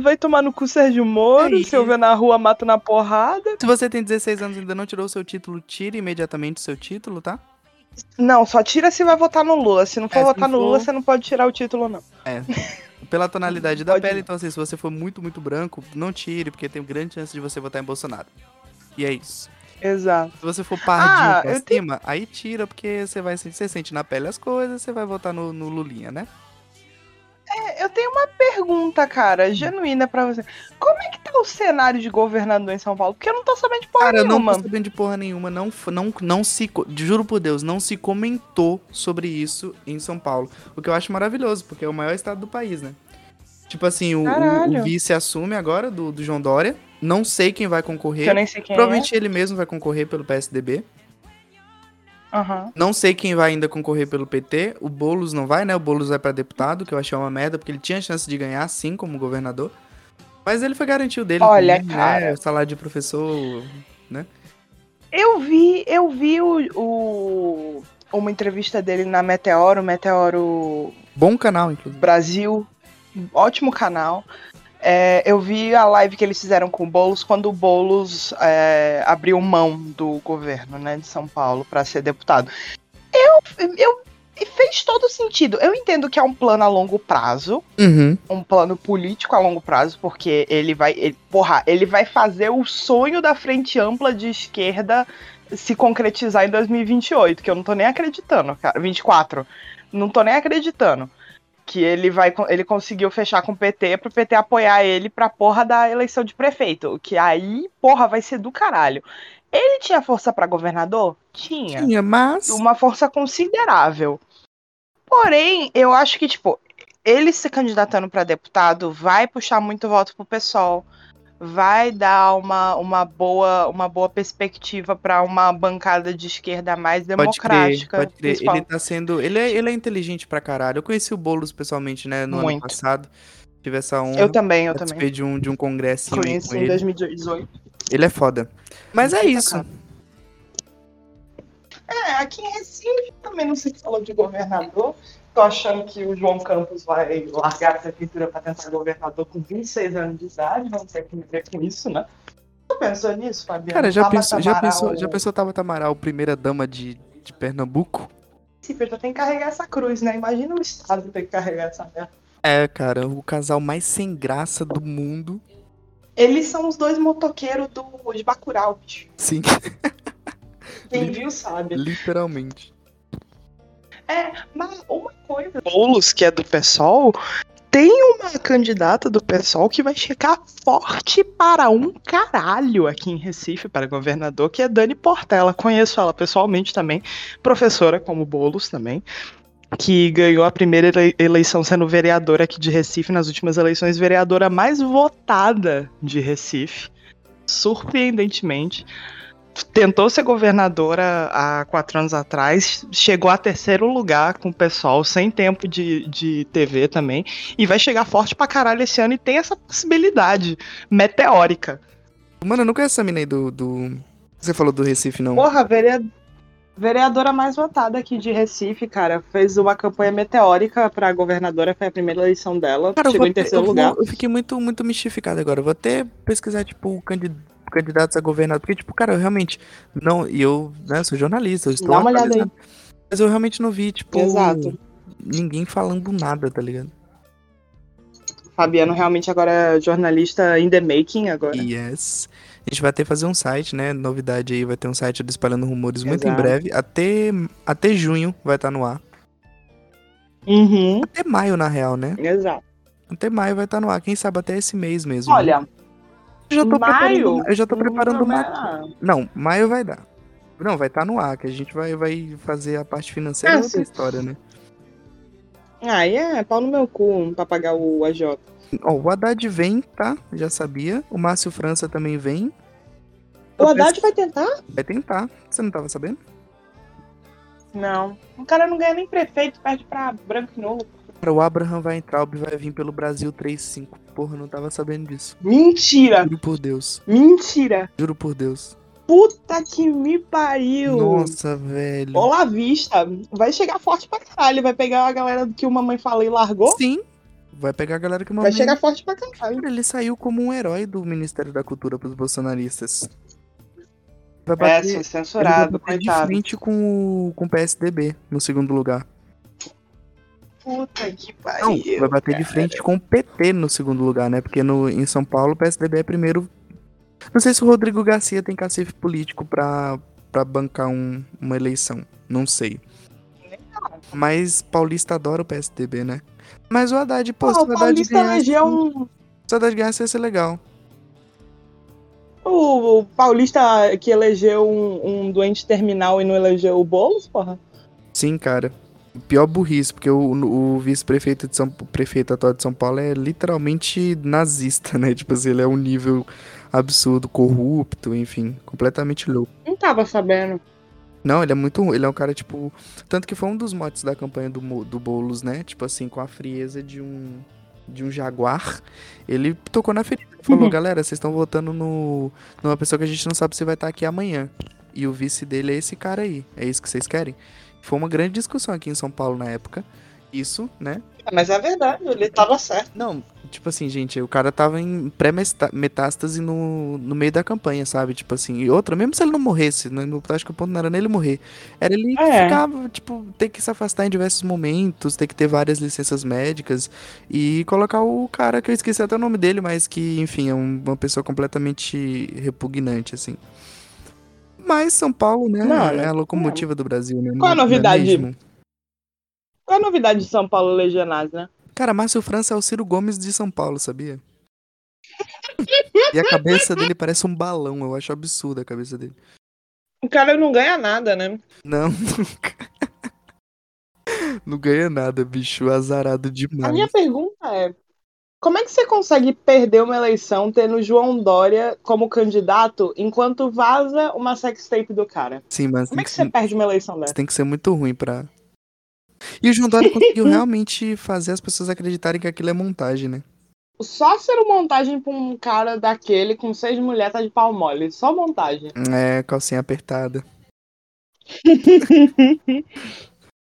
Vai tomar no cu Sérgio Moro, é se eu ver na rua, mato na porrada. Se você tem 16 anos e ainda não tirou o seu título, tire imediatamente o seu título, tá? Não, só tira se vai votar no Lula. Se não for é, votar no for... Lula, você não pode tirar o título, não. É. Pela tonalidade *laughs* da pele, então assim, se você for muito, muito branco, não tire, porque tem grande chance de você votar em Bolsonaro. E é isso. Exato. Se você for pardinho ah, pra cima, tenho... aí tira, porque você vai você sente na pele as coisas, você vai votar no, no Lulinha, né? É, eu tenho uma pergunta, cara, genuína para você. Como é que tá o cenário de governador em São Paulo? Porque eu não tô sabendo de porra cara, nenhuma. Cara, não tô sabendo de porra nenhuma. Não, não, não se. Juro por Deus, não se comentou sobre isso em São Paulo. O que eu acho maravilhoso, porque é o maior estado do país, né? Tipo assim, o, o, o vice assume agora do, do João Dória. Não sei quem vai concorrer. Eu nem sei quem Provavelmente é. ele mesmo vai concorrer pelo PSDB. Uhum. Não sei quem vai ainda concorrer pelo PT. O Boulos não vai, né? O Boulos vai para deputado, que eu achei uma merda, porque ele tinha chance de ganhar, sim, como governador. Mas ele foi garantido dele. Olha, também, né? cara. Né? O salário de professor, né? Eu vi, eu vi o, o, uma entrevista dele na Meteoro, Meteoro. Bom canal, inclusive. Brasil. Ótimo canal. É, eu vi a live que eles fizeram com o Boulos quando o Boulos é, abriu mão do governo né, de São Paulo para ser deputado. Eu, eu fez todo sentido. Eu entendo que é um plano a longo prazo, uhum. um plano político a longo prazo, porque ele vai, ele, porra, ele vai fazer o sonho da frente ampla de esquerda se concretizar em 2028, que eu não tô nem acreditando, cara. 24. Não tô nem acreditando que ele vai ele conseguiu fechar com o PT pro PT apoiar ele pra porra da eleição de prefeito, que aí, porra, vai ser do caralho. Ele tinha força para governador? Tinha. Tinha, mas uma força considerável. Porém, eu acho que tipo, ele se candidatando para deputado vai puxar muito voto pro pessoal vai dar uma, uma, boa, uma boa perspectiva para uma bancada de esquerda mais democrática. Pode crer, pode crer. Ele tá sendo. Ele é, ele é inteligente pra caralho. Eu conheci o Boulos pessoalmente, né, no Muito. ano passado. Tive essa honra. Eu também, eu também. de um, de um congresso. Conheci em 2018. Ele é foda. Mas é isso. É, aqui em Recife também não se falou de governador. Tô achando que o João Campos vai largar essa pintura para tentar governador com 26 anos de idade, vamos ter que ver com isso, né? Você pensou nisso, Fabiano? Cara, já pensou, já pensou, já pensou Tabata Amaral, primeira dama de, de Pernambuco? Sim, já tem que carregar essa cruz, né? Imagina o Estado ter que carregar essa merda. É, cara, o casal mais sem graça do mundo. Eles são os dois motoqueiros do, de Bacurau, bicho. Sim. Quem *laughs* viu sabe. Literalmente. É, mas uma coisa. Boulos, que é do PSOL, tem uma candidata do PSOL que vai chegar forte para um caralho aqui em Recife, para governador, que é Dani Portela. Conheço ela pessoalmente também, professora como Bolos também, que ganhou a primeira eleição sendo vereadora aqui de Recife, nas últimas eleições, vereadora mais votada de Recife, surpreendentemente tentou ser governadora há quatro anos atrás, chegou a terceiro lugar com o pessoal, sem tempo de, de TV também, e vai chegar forte pra caralho esse ano e tem essa possibilidade meteórica. Mano, eu não conheço essa mina aí do, do. Você falou do Recife, não? Porra, vereadora. Vereadora mais votada aqui de Recife, cara, fez uma campanha meteórica pra governadora, foi a primeira eleição dela, cara, chegou em terceiro eu lugar. Vou, eu fiquei muito, muito mistificado agora. Eu vou até pesquisar, tipo, o candidato candidatos a governador. Porque, tipo, cara, eu realmente. Não, e eu né, sou jornalista, eu estou. Dá uma olhada aí. Mas eu realmente não vi, tipo. Exato. Ninguém falando nada, tá ligado? Fabiano realmente agora é jornalista in the making agora. Yes. A gente vai ter que fazer um site, né? Novidade aí, vai ter um site do Espalhando Rumores Exato. muito em breve. Até, até junho vai estar no ar. Uhum. Até maio, na real, né? Exato. Até maio vai estar no ar. Quem sabe até esse mês mesmo. Olha, né? Eu já tô maio? Eu já tô preparando uma. Não, maio vai dar. Não, vai estar tá no ar, que a gente vai, vai fazer a parte financeira ah, da história, né? Ah, é, pau no meu cu pra pagar o AJ. Ó, o Haddad vem, tá? Já sabia. O Márcio França também vem. O Haddad vai tentar? Vai tentar. Você não tava sabendo? Não. O cara não ganha nem prefeito, perde pra Branco e Novo. O Abraham vai entrar, o vai vir pelo Brasil 3-5. Porra, não tava sabendo disso. Mentira! Juro por Deus. Mentira! Juro por Deus. Puta que me pariu! Nossa, velho. Olá vista. Vai chegar forte pra caralho. Vai pegar a galera que o mamãe falou e largou? Sim. Vai pegar a galera que o mamãe... Vai chegar forte pra caralho. Ele saiu como um herói do Ministério da Cultura pros bolsonaristas. Vai bater, é, censurado, vai bater de frente com com o PSDB no segundo lugar. Puta que pariu. Não, vai bater cara. de frente com o PT no segundo lugar, né? Porque no, em São Paulo o PSDB é primeiro. Não sei se o Rodrigo Garcia tem cacife político pra, pra bancar um, uma eleição. Não sei. Mas paulista adora o PSDB, né? Mas o Haddad, pô, se o Haddad ganhasse... Um... Se o Haddad ganhasse, ia ser legal. O, o paulista que elegeu um, um doente terminal e não elegeu o Boulos, porra? Sim, cara pior burrice, porque o, o vice-prefeito de São prefeito atual de São Paulo é literalmente nazista, né? Tipo assim, ele é um nível absurdo, corrupto, enfim, completamente louco. Não tava sabendo. Não, ele é muito. Ele é um cara, tipo. Tanto que foi um dos motes da campanha do, do Boulos, né? Tipo assim, com a frieza de um. De um jaguar. Ele tocou na ferida. Falou, uhum. galera, vocês estão votando no, numa pessoa que a gente não sabe se vai estar aqui amanhã. E o vice dele é esse cara aí. É isso que vocês querem? Foi uma grande discussão aqui em São Paulo na época. Isso, né? Mas é verdade, ele tava certo. Não, tipo assim, gente, o cara tava em pré-metástase no, no meio da campanha, sabe? Tipo assim, e outra, mesmo se ele não morresse, né? acho que o ponto não era nele morrer. Era ele é. ficar, tipo, ter que se afastar em diversos momentos, ter que ter várias licenças médicas e colocar o cara, que eu esqueci até o nome dele, mas que, enfim, é uma pessoa completamente repugnante, assim. Mas São Paulo, né? Não, é a locomotiva não. do Brasil, né? Qual a é novidade? É Qual a novidade de São Paulo Legionais, né? Cara, Márcio França é o Ciro Gomes de São Paulo, sabia? e a cabeça dele parece um balão, eu acho absurda a cabeça dele. O cara não ganha nada, né? Não, nunca. *laughs* não ganha nada, bicho, azarado demais. A minha pergunta é: como é que você consegue perder uma eleição tendo João Dória como candidato enquanto vaza uma sextape do cara? Sim, mas. Como é que, que você ser... perde uma eleição dessa? Tem que ser muito ruim pra. E o João Dória conseguiu *laughs* realmente fazer as pessoas acreditarem que aquilo é montagem, né? Só ser montagem pra um cara daquele com seis mulheres tá de pau mole. Só montagem. É, calcinha apertada. *laughs*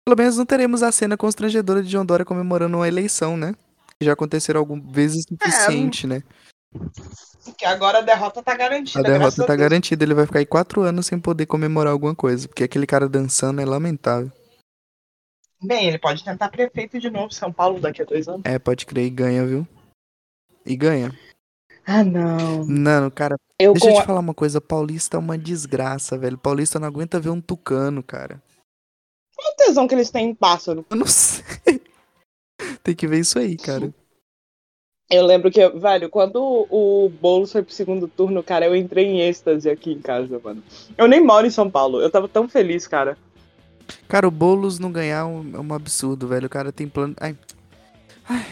Pelo menos não teremos a cena constrangedora de João Dória comemorando uma eleição, né? Já aconteceram algumas vezes o suficiente, é, né? Que agora a derrota tá garantida. A derrota tá a garantida, ele vai ficar aí quatro anos sem poder comemorar alguma coisa, porque aquele cara dançando é lamentável. Bem, ele pode tentar prefeito de novo São Paulo daqui a dois anos. É, pode crer, e ganha, viu? E ganha. Ah, não. Não, cara, eu deixa com... eu te falar uma coisa, Paulista é uma desgraça, velho. Paulista não aguenta ver um tucano, cara. Qual o tesão que eles têm em pássaro? Eu não *laughs* sei. Tem que ver isso aí, cara. Eu lembro que, velho, quando o Boulos foi pro segundo turno, cara, eu entrei em êxtase aqui em casa, mano. Eu nem moro em São Paulo, eu tava tão feliz, cara. Cara, o Boulos não ganhar é um, é um absurdo, velho. O cara tem plano. Ai. Ai.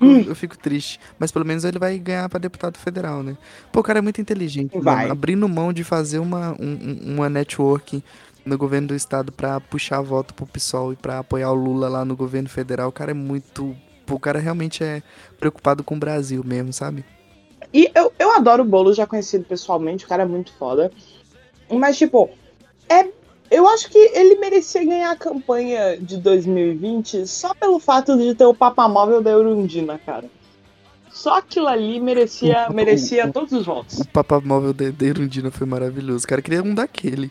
Hum. Eu fico triste. Mas pelo menos ele vai ganhar pra deputado federal, né? Pô, o cara é muito inteligente. Vai. Mano. Abrindo mão de fazer uma, um- um- uma network no governo do estado pra puxar voto pro PSOL e pra apoiar o Lula lá no governo federal. O cara é muito. O cara realmente é preocupado com o Brasil mesmo, sabe? E eu, eu adoro o Boulos, já conhecido pessoalmente, o cara é muito foda. Mas, tipo, é. Eu acho que ele merecia ganhar a campanha de 2020 só pelo fato de ter o Papa Móvel da Eurundina, cara. Só aquilo ali merecia, merecia *laughs* todos os votos. O Papa Móvel da da Erundina foi maravilhoso. O cara queria um daquele.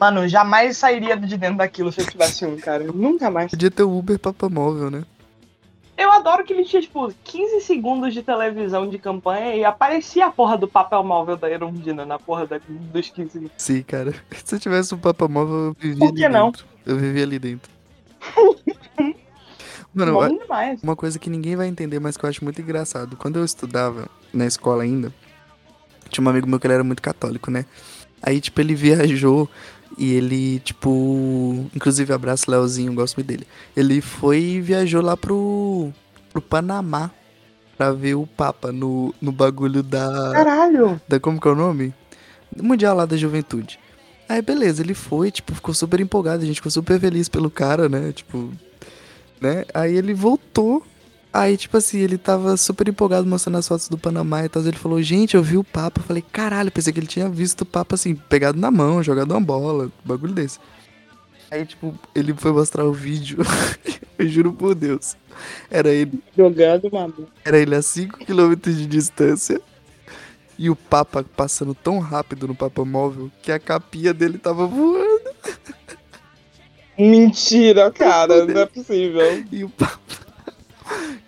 Mano, jamais sairia de dentro daquilo se eu tivesse um, cara. Nunca mais. Podia ter o Uber Papa Móvel, né? Eu adoro que ele tinha, tipo, 15 segundos de televisão de campanha e aparecia a porra do papel móvel da Erundina na porra da- dos 15 segundos. Sim, cara. *laughs* Se eu tivesse um Papa Móvel, eu vivia Por ali que não? dentro. Eu vivia ali dentro. *laughs* Mano, Bom demais. uma coisa que ninguém vai entender, mas que eu acho muito engraçado. Quando eu estudava na escola ainda, tinha um amigo meu que ele era muito católico, né? Aí, tipo, ele viajou e ele, tipo. Inclusive, abraço Leozinho, gosto muito dele. Ele foi e viajou lá pro. pro Panamá pra ver o Papa no, no bagulho da. Caralho. da como que é o nome? Mundial lá da Juventude. Aí beleza, ele foi, tipo, ficou super empolgado, a gente ficou super feliz pelo cara, né? Tipo, né? Aí ele voltou. Aí, tipo assim, ele tava super empolgado mostrando as fotos do Panamá e tal. Ele falou, gente, eu vi o Papa. Eu falei, caralho, pensei que ele tinha visto o Papa assim, pegado na mão, jogado uma bola, bagulho desse. Aí, tipo, ele foi mostrar o vídeo. *laughs* eu juro por Deus. Era ele Jogando uma. era ele a 5km de distância. E o Papa passando tão rápido no Papa Móvel que a capinha dele tava voando. Mentira, cara. Não é possível. E o Papa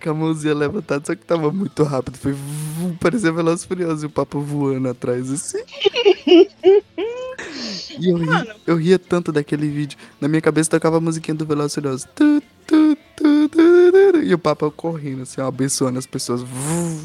com a mãozinha levantada, só que tava muito rápido. Foi vum, parecia Veloz e Furioso e o Papa voando atrás assim. E eu, ri- eu ria tanto daquele vídeo. Na minha cabeça tocava a musiquinha do Veloz e Furioso. Tu, tu, tu, tu, tu, tu, E o Papa correndo, assim, ó, abençoando as pessoas. Vum.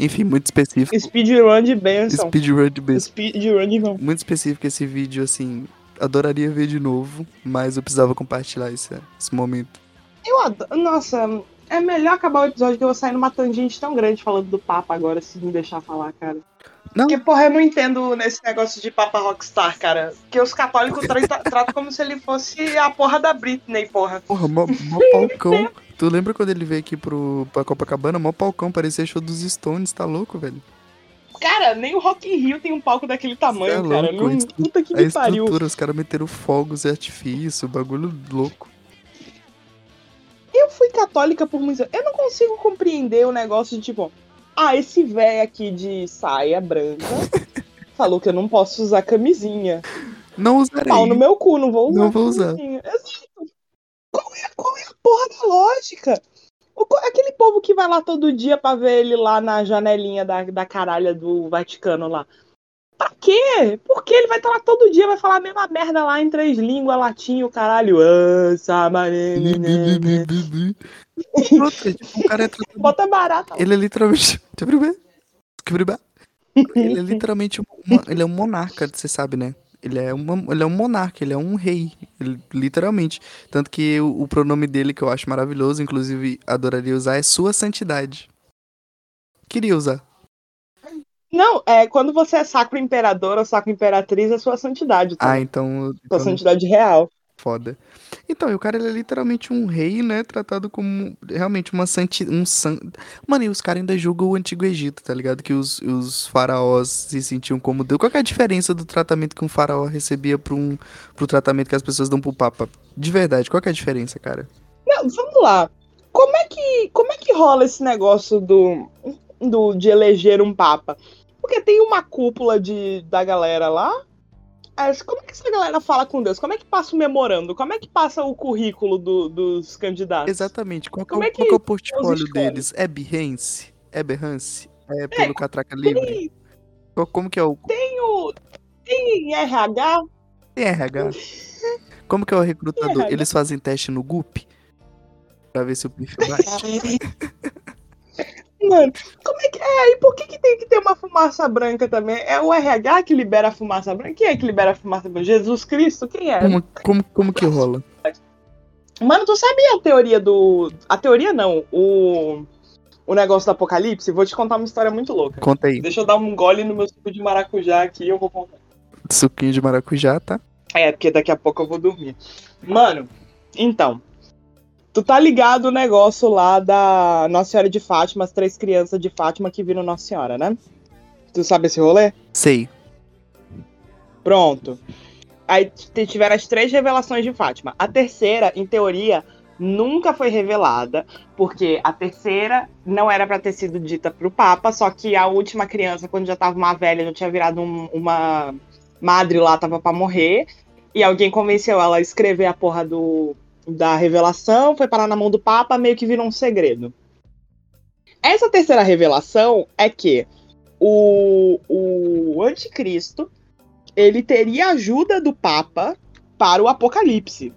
Enfim, muito específico. Speedrun de benção. Speedrun de besta. Speedrun de não. Muito específico esse vídeo, assim. Adoraria ver de novo, mas eu precisava compartilhar esse, esse momento. Eu adoro. Nossa, é melhor acabar o episódio que eu vou sair numa tangente tão grande falando do Papa agora, se me deixar falar, cara. Não. Porque, porra, eu não entendo nesse negócio de Papa Rockstar, cara. Que os católicos tra- tratam como se ele fosse a porra da Britney, porra. Porra, mó, mó palcão. Tu lembra quando ele veio aqui pro, pra Copacabana? Mó palcão, parecia show dos Stones, tá louco, velho? Cara, nem o Rock in Rio tem um palco daquele tamanho, Cê é cara. louco, Não, puta que A me pariu. os caras meteram fogos e artifício, bagulho louco. Eu fui católica por muitos anos. Eu não consigo compreender o negócio de tipo, ah, esse velho aqui de saia branca *laughs* falou que eu não posso usar camisinha. Não usarei. Pau no meu cu, não vou usar. Não vou usar. Exato. Qual é, qual é a porra da lógica? O aquele povo que vai lá todo dia pra ver ele lá na janelinha da, da caralha do Vaticano lá. Pra quê? Porque ele vai estar lá todo dia, vai falar a mesma merda lá em três línguas, latim, o caralho. Ah. Outra, tipo, o cara é tratado *laughs* Bota barata. Ele é literalmente. *laughs* Ele é literalmente uma- ele é um monarca, você sabe, né? Ele é, uma, ele é um monarca, ele é um rei, ele- literalmente. Tanto que o, o pronome dele, que eu acho maravilhoso, inclusive adoraria usar, é Sua Santidade. Queria usar. Não, é quando você é sacro imperador ou sacro imperatriz, é sua santidade. Tá? Ah, então. sua então santidade real. foda. Então, e o cara ele é literalmente um rei, né? Tratado como realmente uma santi... um san... Mano, e os caras ainda julgam o Antigo Egito, tá ligado? Que os, os faraós se sentiam como Deus. Qual é a diferença do tratamento que um faraó recebia pro, um, pro tratamento que as pessoas dão pro Papa? De verdade, qual que é a diferença, cara? Não, vamos lá. Como é que, como é que rola esse negócio do, do de eleger um papa? Porque tem uma cúpula de, da galera lá. Como é que essa galera fala com Deus? Como é que passa o memorando? Como é que passa o currículo do- dos candidatos? Exatamente, qual que, é, Como o- é qual que é o portfólio deles? É Behance? É Behance? É pelo Catraca Livre? Tem, Qual- Como que é o... tem o. Tem RH? Tem RH. Como que é o recrutador? Eles fazem teste no GUP? Pra ver se o perfil *laughs* bate. *laughs* Mano, como é que é? E por que, que tem que ter uma fumaça branca também? É o RH que libera a fumaça branca? Quem é que libera a fumaça branca? Jesus Cristo? Quem é? Como, como, como que rola? Mano, tu sabia a teoria do. A teoria não, o. O negócio do apocalipse? Vou te contar uma história muito louca. Conta aí. Deixa eu dar um gole no meu suco de maracujá aqui e eu vou contar. Suquinho de maracujá, tá? É, porque daqui a pouco eu vou dormir. Mano, então. Tu tá ligado o negócio lá da Nossa Senhora de Fátima, as três crianças de Fátima que viram Nossa Senhora, né? Tu sabe esse rolê? Sei. Pronto. Aí tiveram as três revelações de Fátima. A terceira, em teoria, nunca foi revelada, porque a terceira não era para ter sido dita pro Papa, só que a última criança, quando já tava uma velha, já tinha virado um, uma madre lá, tava para morrer, e alguém convenceu ela a escrever a porra do, da revelação, foi parar na mão do Papa, meio que virou um segredo. Essa terceira revelação é que o, o anticristo ele teria ajuda do Papa para o Apocalipse.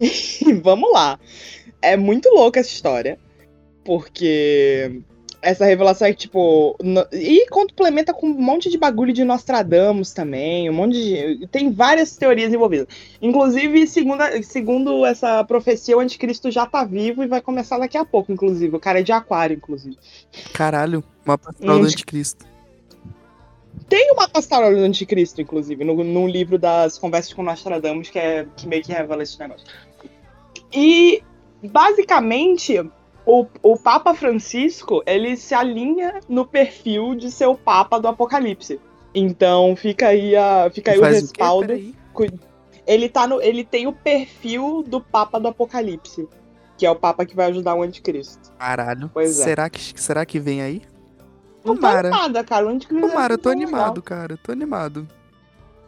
E *laughs* vamos lá. É muito louca essa história. Porque essa revelação é tipo. No... E complementa com um monte de bagulho de Nostradamus também. Um monte de. Tem várias teorias envolvidas. Inclusive, segundo, segundo essa profecia, o anticristo já tá vivo e vai começar daqui a pouco, inclusive. O cara é de aquário, inclusive. Caralho, uma pastoral do anticristo. Tem uma pastoral do anticristo, inclusive, no, no livro das Conversas com Nostradamus, que, é, que meio que revela esse negócio. E, basicamente, o, o Papa Francisco, ele se alinha no perfil de ser o Papa do Apocalipse. Então fica aí, a, fica aí o respaldo. O ele, tá no, ele tem o perfil do Papa do Apocalipse. Que é o Papa que vai ajudar o anticristo. Caralho. Pois é. será, que, será que vem aí? Não tô animada, cara. O anticristo Tomara, é eu tô animado, legal. cara. Tô animado.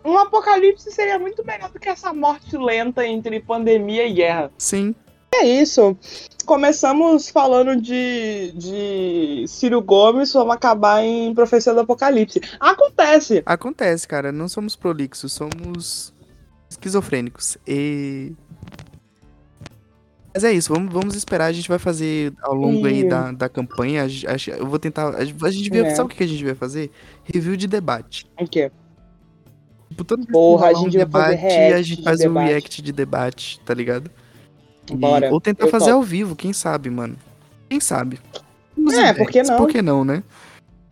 Um apocalipse seria muito melhor do que essa morte lenta entre pandemia e guerra. Sim. É isso. Começamos falando de, de Ciro Gomes, vamos acabar em Profecia do Apocalipse. Acontece. Acontece, cara. Não somos prolixos, somos esquizofrênicos. E. Mas é isso, vamos, vamos esperar. A gente vai fazer ao longo e... aí da, da campanha. A, eu vou tentar. A, gente vê, é. sabe o que a gente vai fazer? Review de debate. O quê? Tipo, todo Porra, a gente um vai debate, fazer a gente faz de um debate. react de debate, tá ligado? Bora. Ou tentar fazer ao vivo, quem sabe, mano. Quem sabe? Temos é, ideias. por que não? Por que não, né?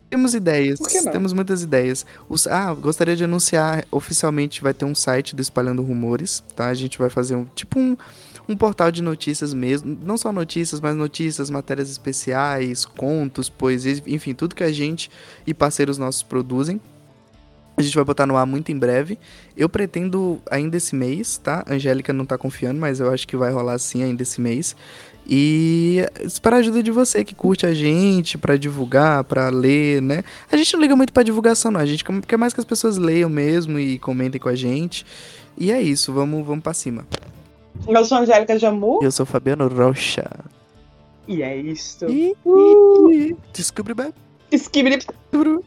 Temos ideias, temos muitas ideias. Os, ah, gostaria de anunciar oficialmente, vai ter um site do Espalhando Rumores, tá? A gente vai fazer um tipo um, um portal de notícias mesmo, não só notícias, mas notícias, matérias especiais, contos, poesias, enfim, tudo que a gente e parceiros nossos produzem. A gente vai botar no ar muito em breve. Eu pretendo ainda esse mês, tá? A Angélica não tá confiando, mas eu acho que vai rolar sim ainda esse mês. E esperar a ajuda de você que curte a gente para divulgar, para ler, né? A gente não liga muito para divulgação, não. A gente quer mais que as pessoas leiam mesmo e comentem com a gente. E é isso, vamos, vamos para cima. Eu sou a Angélica Jamu. Eu sou Fabiano Rocha. E é isso. Uh! Descubra. Descubra.